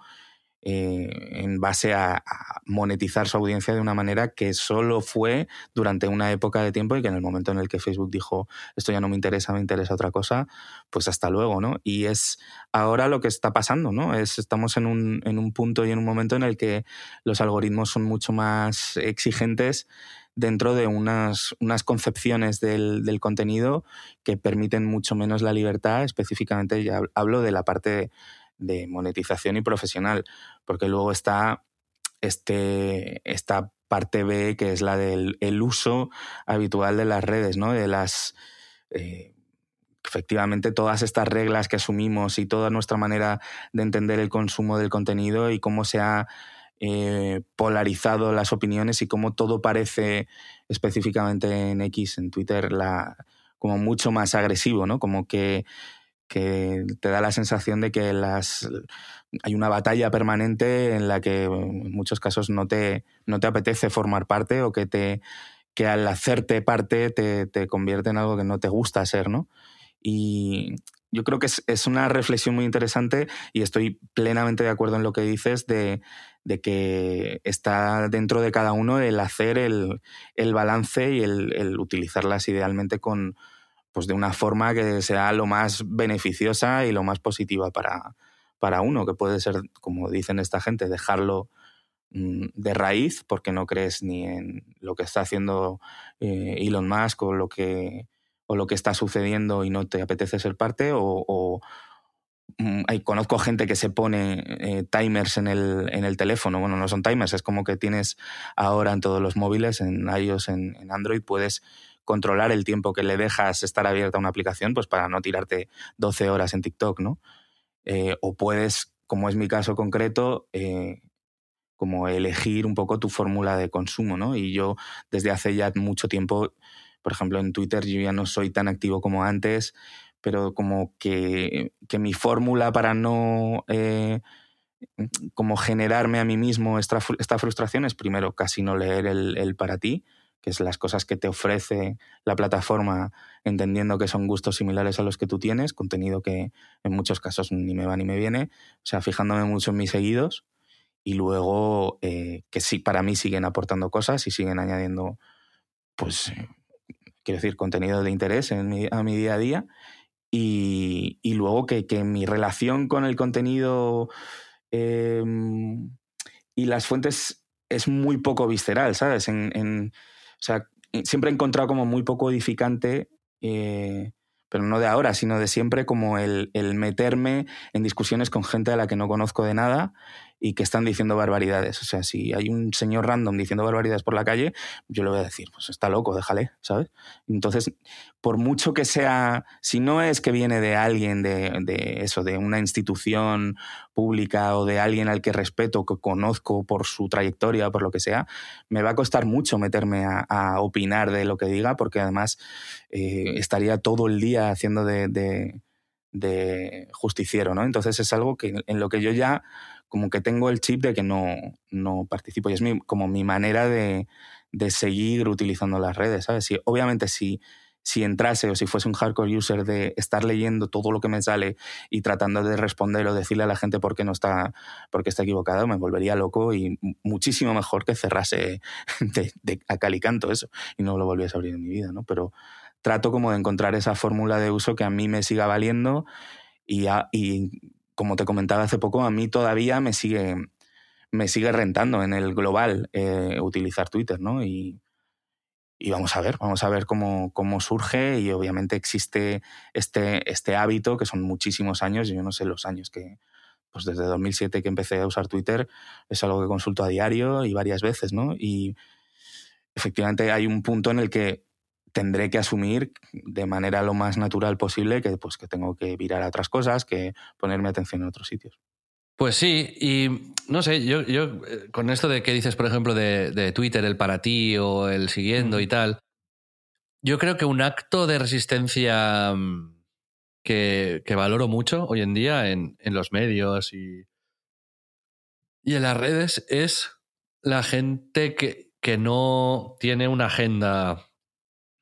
eh, en base a, monetizar su audiencia de una manera que solo fue durante una época de tiempo y que en el momento en el que Facebook dijo esto ya no me interesa, me interesa otra cosa, pues hasta luego, ¿no? Y es ahora lo que está pasando, ¿no? Es, estamos en un, en un punto y en un momento en el que los algoritmos son mucho más exigentes dentro de unas, unas concepciones del, del, contenido que permiten mucho menos la libertad. Específicamente ya hablo de la parte de monetización y profesional, porque luego está este, esta parte B, que es la del el uso habitual de las redes, ¿no? De las. Eh, efectivamente, todas estas reglas que asumimos y toda nuestra manera de entender el consumo del contenido y cómo se ha eh, polarizado las opiniones y cómo todo parece específicamente en X, en Twitter, la, como mucho más agresivo, ¿no? Como que que te da la sensación de que las, hay una batalla permanente en la que en muchos casos no te, no te apetece formar parte o que, te, que al hacerte parte te, te convierte en algo que no te gusta ser, ¿no? Y yo creo que es, es, una reflexión muy interesante y estoy plenamente de acuerdo en lo que dices de, de que está dentro de cada uno el hacer el, el balance y el, el utilizarlas idealmente con, pues de una forma que sea lo más beneficiosa y lo más positiva para, para uno, que puede ser, como dicen esta gente, dejarlo mm, de raíz porque no crees ni en lo que está haciendo eh, Elon Musk o lo que o lo que está sucediendo y no te apetece ser parte o, mm, conozco gente que se pone eh, timers en el, en el teléfono. Bueno, no son timers, es como que tienes ahora en todos los móviles, en iOS, en, en Android, puedes controlar el tiempo que le dejas estar abierta una aplicación, pues para no tirarte 12 horas en TikTok, ¿no? Eh, o puedes, como es mi caso concreto, eh, como elegir un poco tu fórmula de consumo, ¿no? Y yo desde hace ya mucho tiempo, por ejemplo, en Twitter yo ya no soy tan activo como antes, pero como que, mi fórmula para no eh, como generarme a mí mismo esta, frustración es primero casi no leer el para ti, que es las cosas que te ofrece la plataforma, entendiendo que son gustos similares a los que tú tienes, contenido que en muchos casos ni me va ni me viene, o sea, fijándome mucho en mis seguidos y luego eh, que sí, para mí siguen aportando cosas y siguen añadiendo, pues, eh, quiero decir, contenido de interés a mi día a día y, y luego que, que, mi relación con el contenido eh, y las fuentes es muy poco visceral, ¿sabes? O sea, siempre he encontrado como muy poco edificante, eh, pero no de ahora, sino de siempre, como el, el, meterme en discusiones con gente a la que no conozco de nada y que están diciendo barbaridades. O sea, si hay un señor random diciendo barbaridades por la calle, yo le voy a decir, pues está loco, déjale, ¿sabes? Entonces, por mucho que sea, si no es que viene de alguien, de, de eso, de una institución pública o de alguien al que respeto, que conozco por su trayectoria, por lo que sea, me va a costar mucho meterme a, a opinar de lo que diga, porque además eh, estaría todo el día haciendo de, de, de justiciero, ¿no? Entonces es algo que en lo que yo ya como que tengo el chip de que no, no participo y es mi, como mi manera de, de, seguir utilizando las redes, ¿sabes? Si, obviamente si, si entrase o si fuese un hardcore user de estar leyendo todo lo que me sale y tratando de responder o decirle a la gente por qué no está, por qué está equivocado, me volvería loco y muchísimo mejor que cerrase de, de a cal y canto eso y no lo volviese a abrir en mi vida, ¿no? Pero trato como de encontrar esa fórmula de uso que a mí me siga valiendo y, a, y como te comentaba hace poco, a mí todavía me sigue, me sigue rentando en el global eh, utilizar Twitter, ¿no? Y, y, vamos a ver, vamos a ver cómo, cómo surge y obviamente existe este, este hábito, que son muchísimos años, yo no sé los años que, pues desde 2007 que empecé a usar Twitter, es algo que consulto a diario y varias veces, ¿no? Y efectivamente hay un punto en el que tendré que asumir de manera lo más natural posible que, pues, que tengo que virar a otras cosas, que ponerme atención en otros sitios. Pues sí, y no sé, yo, yo eh, con esto de que dices, por ejemplo, de, de Twitter, el para ti o el siguiendo y tal, yo creo que un acto de resistencia mm, que, que valoro mucho hoy en día en, en los medios y, y en las redes es la gente que, que no tiene una agenda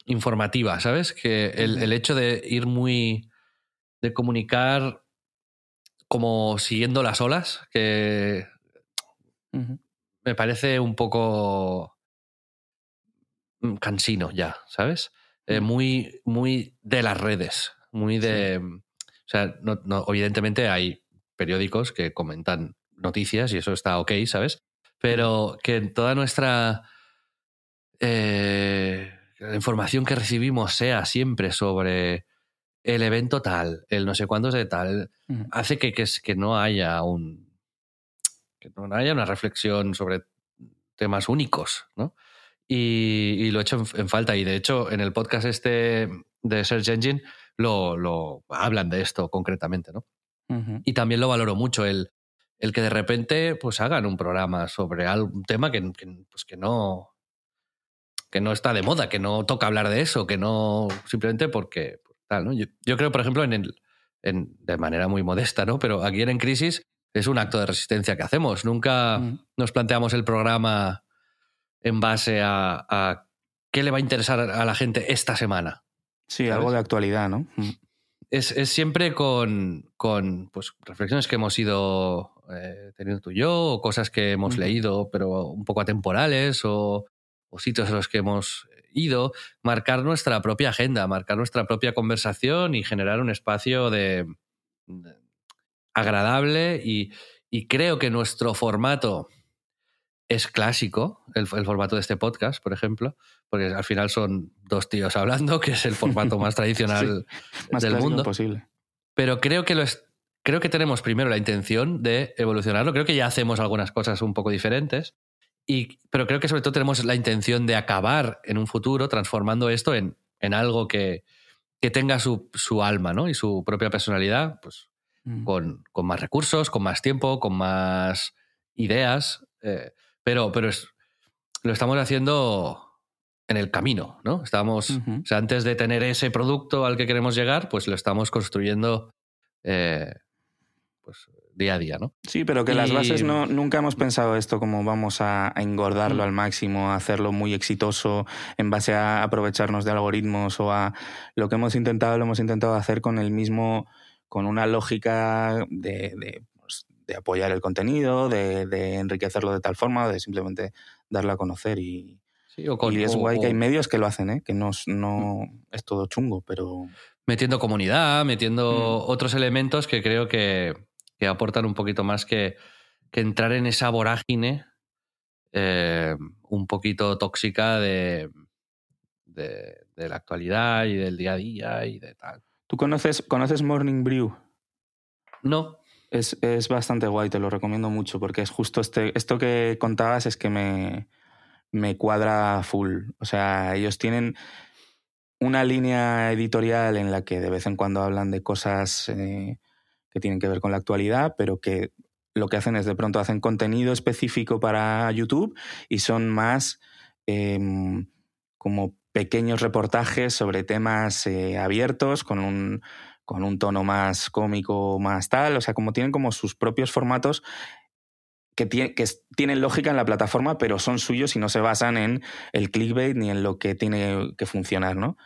informativa, ¿sabes? Que el, el, hecho de ir muy. de comunicar como siguiendo las olas, que me parece un poco mm, cansino ya, ¿sabes? Eh, muy, muy de las redes, muy de... O sea, no, no, evidentemente hay periódicos que comentan noticias y eso está ok, ¿sabes? Pero que toda nuestra eh, la información que recibimos sea siempre sobre el evento tal, el no sé cuántos de tal, hace que, que, que, no haya un. que no haya una reflexión sobre temas únicos, ¿no? Y, y lo he hecho en, en, falta. Y de hecho, en el podcast este de Search Engine lo, lo hablan de esto concretamente, ¿no? Uh -huh. Y también lo valoro mucho, el, el que de repente pues hagan un programa sobre algún tema que, que, pues que no que no está de moda, que no toca hablar de eso, que no simplemente porque tal, ¿no? Yo, yo creo, por ejemplo, en el en, de manera muy modesta, ¿no? Pero aquí en, en Crisis es un acto de resistencia que hacemos. Nunca mm. nos planteamos el programa en base a, a, qué le va a interesar a la gente esta semana. Sí, ¿sabes? algo de actualidad, ¿no? Mm. Es, es, siempre con, con pues, reflexiones que hemos ido eh, teniendo tú y yo, o cosas que hemos mm. leído, pero un poco atemporales, o, o sitios a los que hemos ido, marcar nuestra propia agenda, marcar nuestra propia conversación y generar un espacio de, de agradable y, y, creo que nuestro formato es clásico, el, el, formato de este podcast, por ejemplo, porque al final son dos tíos hablando, que es el formato más tradicional sí, más del mundo. posible. Pero creo que lo es, creo que tenemos primero la intención de evolucionarlo. Creo que ya hacemos algunas cosas un poco diferentes. Y, pero creo que sobre todo tenemos la intención de acabar en un futuro transformando esto en, en algo que, que tenga su, su, alma ¿no? y su propia personalidad, pues mm. con, con, más recursos, con más tiempo, con más ideas. Eh, pero, pero es, lo estamos haciendo en el camino, ¿no? Estamos, uh -huh. o sea, antes de tener ese producto al que queremos llegar, pues lo estamos construyendo eh, pues, día a día, ¿no? Sí, pero que y... las bases no, nunca hemos pensado esto como vamos a, a engordarlo -huh. al máximo, a hacerlo muy exitoso en base a aprovecharnos de algoritmos o a lo que hemos intentado, lo hemos intentado hacer con el mismo, con una lógica de, de de apoyar el contenido, de, de, enriquecerlo de tal forma, de simplemente darlo a conocer. Y, sí, o con, y es o, guay que hay medios que lo hacen, ¿eh? que no, no es todo chungo, pero... Metiendo comunidad, metiendo mm. otros elementos que creo que, que, aportan un poquito más que, que entrar en esa vorágine eh, un poquito tóxica de, de, de, la actualidad y del día a día y de tal. ¿Tú conoces, conoces Morning Brew? No. Es, es, bastante guay, te lo recomiendo mucho, porque es justo este, esto que contabas es que me, me cuadra full. O sea, ellos tienen una línea editorial en la que de vez en cuando hablan de cosas eh, que tienen que ver con la actualidad, pero que lo que hacen es de pronto hacen contenido específico para YouTube y son más eh, como pequeños reportajes sobre temas eh, abiertos con un con un tono más cómico, más tal, o sea, como tienen como sus propios formatos que, que tienen lógica en la plataforma, pero son suyos y no se basan en el clickbait ni en lo que tiene que funcionar, ¿no?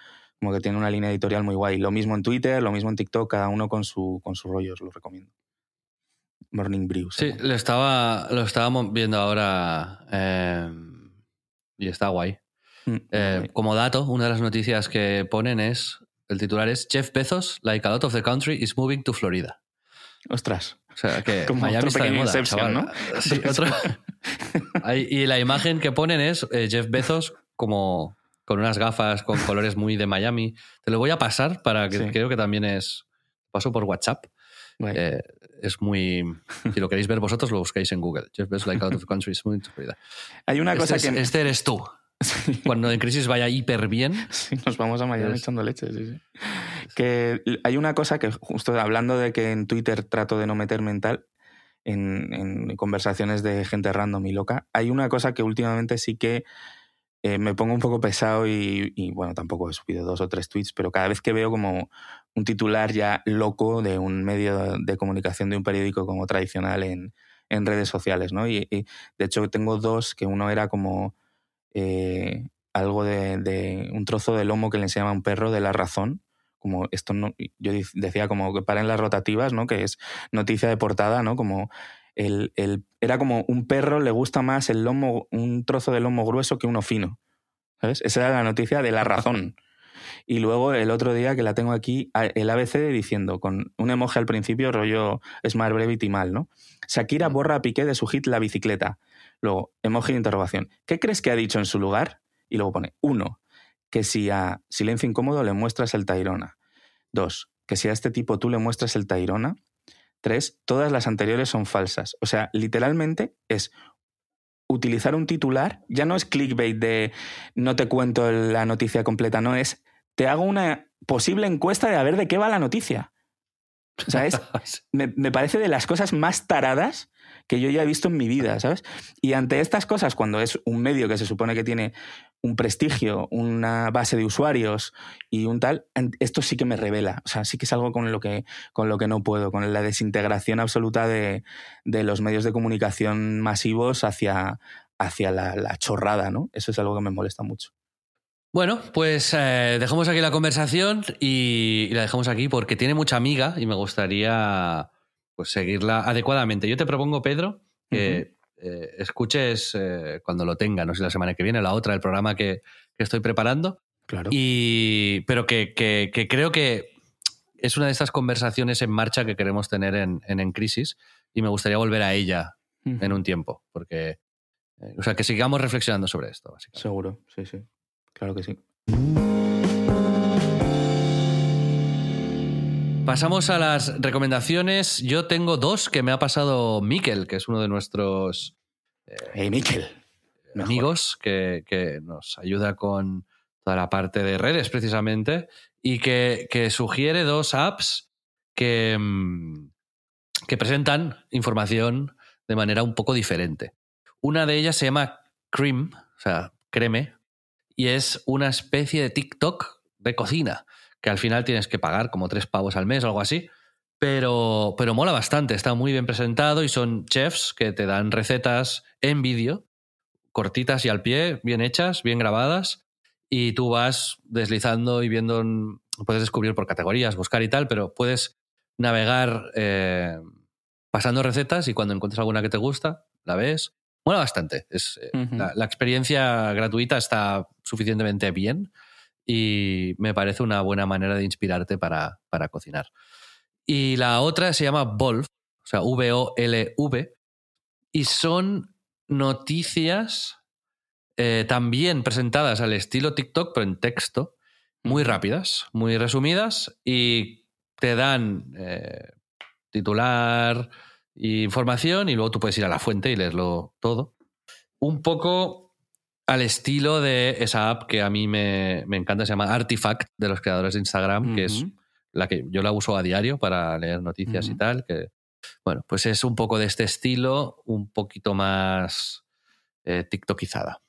Como que tiene una línea editorial muy guay. Lo mismo en Twitter, lo mismo en TikTok, cada uno con su, con su rollo, os lo recomiendo. Morning Brew. Sí, lo estaba, lo estábamos viendo ahora eh, y está guay. Mm, eh, guay. Como dato, una de las noticias que ponen es el titular es Jeff Bezos, like a lot of the country, is moving to Florida. Ostras. O sea, que Como Miami está de moda, chaval. ¿no? Sí, otro... y la imagen que ponen es eh, Jeff Bezos como con unas gafas con colores muy de Miami. Te lo voy a pasar para que sí. creo que también es... Paso por WhatsApp. Eh, es muy... Si lo queréis ver vosotros, lo buscáis en Google. Jeff Bezos, like lot of the country, to Florida. Hay una cosa este que... Es, este eres tú. Sí. Cuando en crisis vaya hiper bien. Sí, nos vamos a Miami es... echando leche. Sí, sí. Que hay una cosa que, justo hablando de que en Twitter trato de no meter mental, en, en conversaciones de gente random y loca, hay una cosa que últimamente sí que eh, me pongo un poco pesado y, y, bueno, tampoco he subido dos o tres tweets, pero cada vez que veo como un titular ya loco de un medio de comunicación de un periódico como tradicional en, en redes sociales, ¿no? Y, y de hecho tengo dos, que uno era como eh, algo de, de, un trozo de lomo que le enseñaba a un perro de la razón. Como esto no, yo decía como que paren las rotativas, ¿no? Que es noticia de portada, ¿no? Como el, el- era como un perro le gusta más el lomo, un trozo de lomo grueso que uno fino. ¿Sabes? Esa era la noticia de la razón. Y luego el otro día que la tengo aquí, el ABC diciendo, con un emoji al principio, rollo Smart Brevity mal, ¿no? Shakira borra a Piqué de su hit La bicicleta. Luego, emoji de interrogación. ¿Qué crees que ha dicho en su lugar? Y luego pone, uno, que si a Silencio Incómodo le muestras el Tairona. Dos, que si a este tipo tú le muestras el Tairona. Tres, todas las anteriores son falsas. O sea, literalmente es utilizar un titular, ya no es clickbait de no te cuento la noticia completa, no es te hago una posible encuesta de a ver de qué va la noticia. O sea, es, me, me parece de las cosas más taradas que yo ya he visto en mi vida, ¿sabes? Y ante estas cosas, cuando es un medio que se supone que tiene un prestigio, una base de usuarios y un tal, esto sí que me revela. O sea, sí que es algo con lo que, con lo que no puedo, con la desintegración absoluta de, de los medios de comunicación masivos hacia, hacia la, la chorrada, ¿no? Eso es algo que me molesta mucho. Bueno, pues eh, dejamos aquí la conversación y, y la dejamos aquí porque tiene mucha amiga y me gustaría pues seguirla adecuadamente. Yo te propongo, Pedro, que eh, escuches eh, cuando lo tenga, no sé, la semana que viene, la otra, el programa que, que estoy preparando. Claro. Y, pero que, que- que creo que es una de estas conversaciones en marcha que queremos tener en, en, En Crisis y me gustaría volver a ella en un tiempo, porque, eh, o sea, que sigamos reflexionando sobre esto, básicamente. Seguro, sí, sí. Claro que sí. Pasamos a las recomendaciones. Yo tengo dos que me ha pasado Miquel, que es uno de nuestros Hey, Miquel. Mejor. amigos que, que nos ayuda con toda la parte de redes precisamente y que, que sugiere dos apps que, mm, que presentan información de manera un poco diferente. Una de ellas se llama Cream, o sea, creme, y es una especie de TikTok de cocina, que al final tienes que pagar como tres pavos al mes o algo así, pero, pero mola bastante, está muy bien presentado y son chefs que te dan recetas en vídeo, cortitas y al pie, bien hechas, bien grabadas, y tú vas deslizando y viendo, puedes descubrir por categorías, buscar y tal, pero puedes navegar eh, pasando recetas y cuando encuentres alguna que te gusta, la ves. Mola bastante. Es, eh, la experiencia gratuita está suficientemente bien y me parece una buena manera de inspirarte para, para cocinar. Y la otra se llama Volv, o sea, V-O-L-V, y son noticias eh, también presentadas al estilo TikTok, pero en texto, muy rápidas, muy resumidas, y te dan eh, titular e información, y luego tú puedes ir a la fuente y leerlo todo. Un poco al estilo de esa app que a mí me, me encanta, se llama Artifact, de los creadores de Instagram, que es la que yo la uso a diario para leer noticias y tal, que bueno, pues es un poco de este estilo, un poquito más eh, tiktokizada.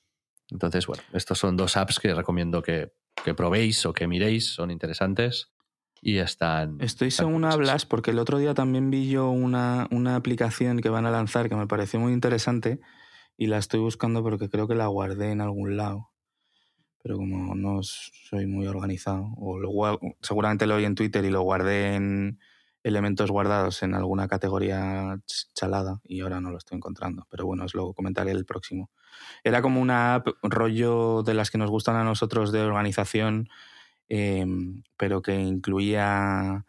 Entonces, bueno, estos son dos apps que recomiendo que, que probéis o que miréis, son interesantes y están... Estoy están según curiosas. hablas porque el otro día también vi yo una, una aplicación que van a lanzar que me pareció muy interesante y la estoy buscando porque creo que la guardé en algún lado. Pero como no soy muy organizado, o lo seguramente lo vi en Twitter y lo guardé en elementos guardados en alguna categoría ch- chalada y ahora no lo estoy encontrando. Pero bueno, os lo comentaré el próximo. Era como una app rollo de las que nos gustan a nosotros de organización eh, pero que incluía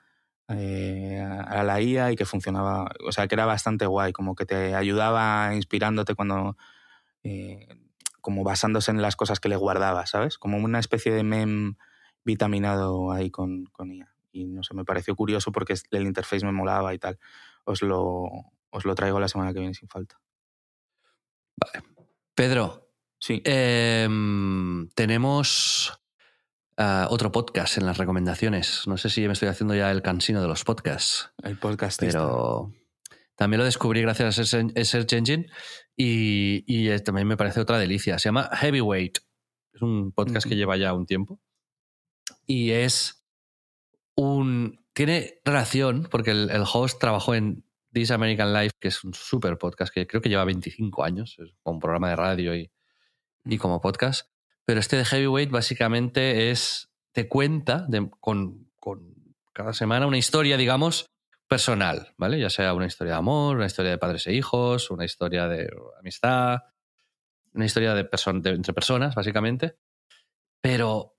eh, a la IA y que funcionaba, o sea, que era bastante guay, como que te ayudaba inspirándote cuando, eh, como basándose en las cosas que le guardaba, ¿sabes? Como una especie de mem vitaminado ahí con, con IA. Y no sé, me pareció curioso porque el interface me molaba y tal. Os lo, os lo traigo la semana que viene sin falta. Pedro, Sí. em, tenemos ah, otro podcast en las recomendaciones. No sé si me estoy haciendo ya el cansino de los podcasts. el podcast. pero también lo descubrí gracias a Search Engine y, y, eh, también me parece otra delicia. Se llama Heavyweight. Es un podcast que lleva ya un tiempo y es un... Tiene relación porque el, el host trabajó en This American Life, que es un super podcast que creo que lleva 25 años, un programa de radio y, y como podcast. Pero este de Heavyweight básicamente es, te cuenta de- con, con cada semana una historia, digamos, personal, ¿vale? Ya sea una historia de amor, una historia de padres e hijos, una historia de amistad, una historia de, de entre personas, básicamente. Pero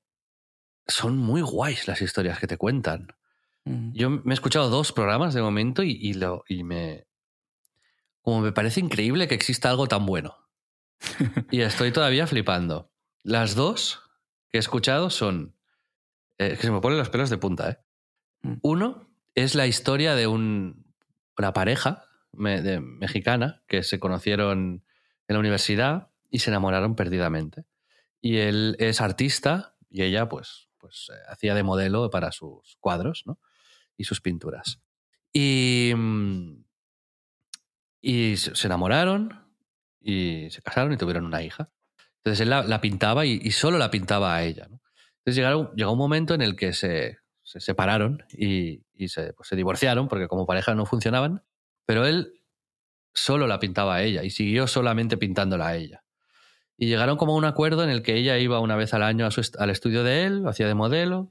son muy guays las historias que te cuentan. Yo me he escuchado dos programas de momento y, y, lo, y me. Como me parece increíble que exista algo tan bueno. y estoy todavía flipando. Las dos que he escuchado son. Eh, que se me ponen los pelos de punta, ¿eh? Mm. Uno es la historia de un, una pareja de, mexicana que se conocieron en la universidad y se enamoraron perdidamente. Y él es artista y ella, pues, pues eh, hacía de modelo para sus cuadros, ¿no? y sus pinturas. Y, mm, y se enamoraron y se casaron y tuvieron una hija. Entonces él la, pintaba y, solo la pintaba a ella. Entonces llegaron, llegó un momento en el que se, se separaron y, y se, pues se divorciaron porque como pareja no funcionaban, pero él solo la pintaba a ella y siguió solamente pintándola a ella. Y llegaron como a un acuerdo en el que ella iba una vez al año al estudio de él, lo hacía de modelo,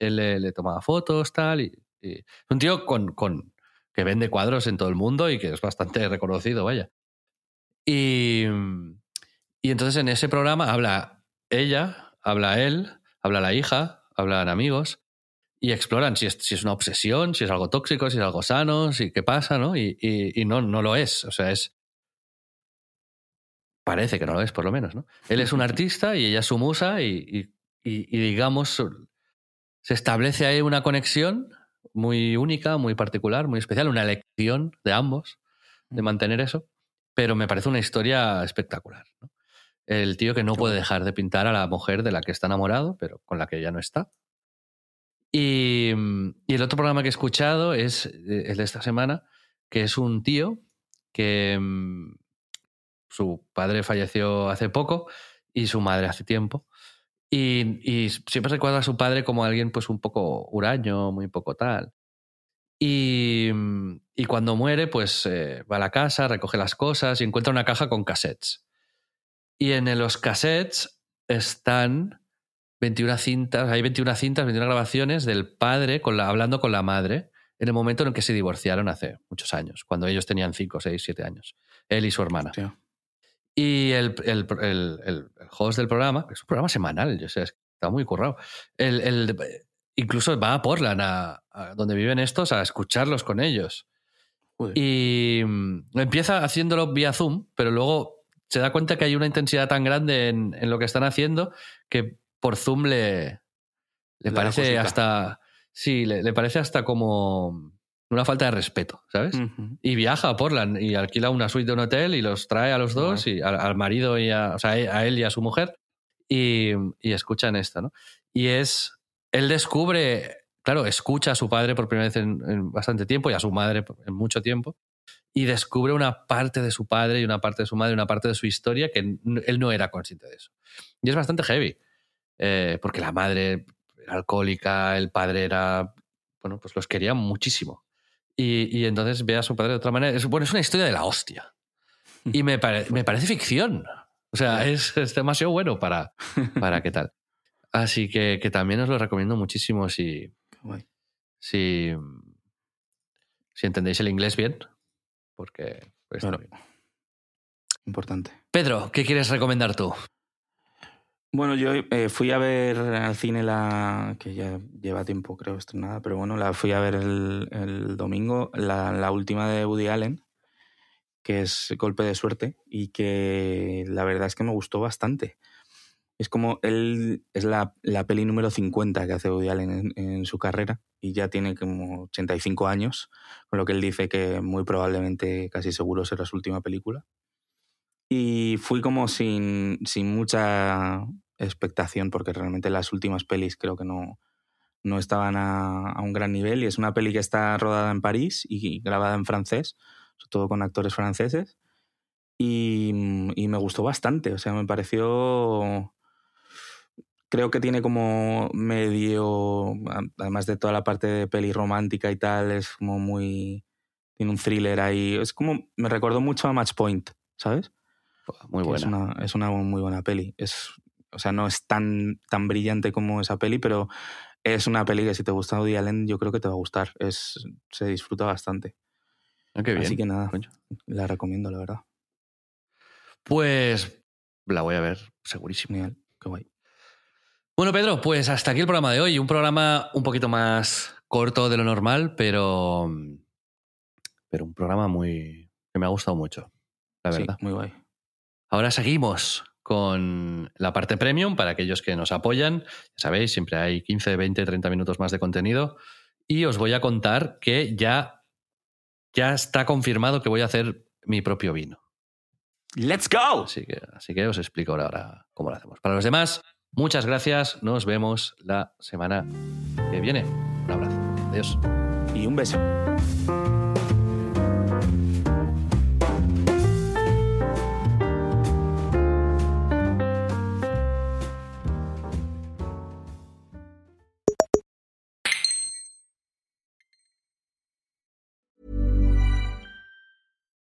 él le, tomaba fotos, tal. Y, es un tío con, con, que vende cuadros en todo el mundo y que es bastante reconocido, vaya. Y, y entonces en ese programa habla ella, habla él, habla la hija, hablan amigos y exploran si es, si es una obsesión, si es algo tóxico, si es algo sano, si qué pasa, ¿no? Y, y, no, no lo es. O sea, es. Parece que no lo es, por lo menos, ¿no? Él es un artista y ella es su musa y, y digamos, se establece ahí una conexión muy única, muy particular, muy especial, una elección de ambos de mantener eso, pero me parece una historia espectacular. El tío que no puede dejar de pintar a la mujer de la que está enamorado, pero con la que ya no está. Y, el otro programa que he escuchado es el de esta semana, que es un tío que mm, su padre falleció hace poco y su madre hace tiempo. Y, siempre recuerda a su padre como alguien pues un poco huraño, muy poco tal. Y, y cuando muere, pues eh, va a la casa, recoge las cosas y encuentra una caja con cassettes. Y en los cassettes están 21 cintas, hay 21 cintas, 21 grabaciones del padre con la, hablando con la madre en el momento en el que se divorciaron hace muchos años, cuando ellos tenían 5, 6, 7 años, él y su hermana. Y el, el, el, host del programa, que es un programa semanal, yo sé, está muy currado. El, incluso va a Portland, a, donde viven estos, a escucharlos con ellos. Y mm, empieza haciéndolo vía Zoom, pero luego se da cuenta que hay una intensidad tan grande en, en lo que están haciendo que por Zoom le, le parece hasta. Sí, le, le, parece hasta como una falta de respeto, ¿sabes? Y viaja a Portland y alquila una suite de un hotel y los trae a los dos, y al, marido y a, o sea, a él y a su mujer, y, y, escuchan esto, ¿no? Y es, él descubre, claro, escucha a su padre por primera vez en, bastante tiempo y a su madre en mucho tiempo, y descubre una parte de su padre y una parte de su madre, una parte de su historia que él no era consciente de eso. Y es bastante heavy, eh, porque la madre era alcohólica, el padre era, bueno, pues los quería muchísimo. Y, entonces ve a su padre de otra manera. Es, bueno, es una historia de la hostia. Y me, me parece ficción. O sea, es, es, demasiado bueno para, para qué tal. Así que, que, también os lo recomiendo muchísimo si, si, si entendéis el inglés bien. Porque pues, Importante. Pedro, ¿qué quieres recomendar tú? Bueno, yo eh, fui a ver al cine la. que ya lleva tiempo, creo, estrenada, pero bueno, la fui a ver el, el domingo, la, la, última de Woody Allen, que es Golpe de Suerte, y que la verdad es que me gustó bastante. Es como él. es la, la peli número 50 que hace Woody Allen en, en, su carrera, y ya tiene como 85 años, con lo que él dice que muy probablemente, casi seguro, será su última película. Y fui como sin, sin mucha expectación, porque realmente las últimas pelis creo que no, no estaban a, a, un gran nivel. Y es una peli que está rodada en París y grabada en francés, sobre todo con actores franceses. Y, y me gustó bastante, o sea, me pareció creo que tiene como medio, además de toda la parte de peli romántica y tal, es como muy, tiene un thriller ahí, es como, me recordó mucho a Match Point, ¿sabes? Muy buena. Es una, es una, muy buena peli. Es, o sea, no es tan, tan brillante como esa peli, pero es una peli que si te gusta Woody Allen, yo creo que te va a gustar. Es, se disfruta bastante. Ah, qué bien. Así que nada, coño. la recomiendo, la verdad. Pues la voy a ver, segurísimo. Genial, qué guay. Bueno, Pedro, pues hasta aquí el programa de hoy. Un programa un poquito más corto de lo normal, pero, pero un programa muy que me ha gustado mucho, la Sí, verdad. muy guay. Ahora seguimos con la parte premium para aquellos que nos apoyan. Ya sabéis, siempre hay 15, 20, 30 minutos más de contenido. Y os voy a contar que ya, ya está confirmado que voy a hacer mi propio vino. ¡Let's go! Así que, así que os explico ahora cómo lo hacemos. Para los demás, muchas gracias. Nos vemos la semana que viene. Un abrazo. Adiós. Y un beso.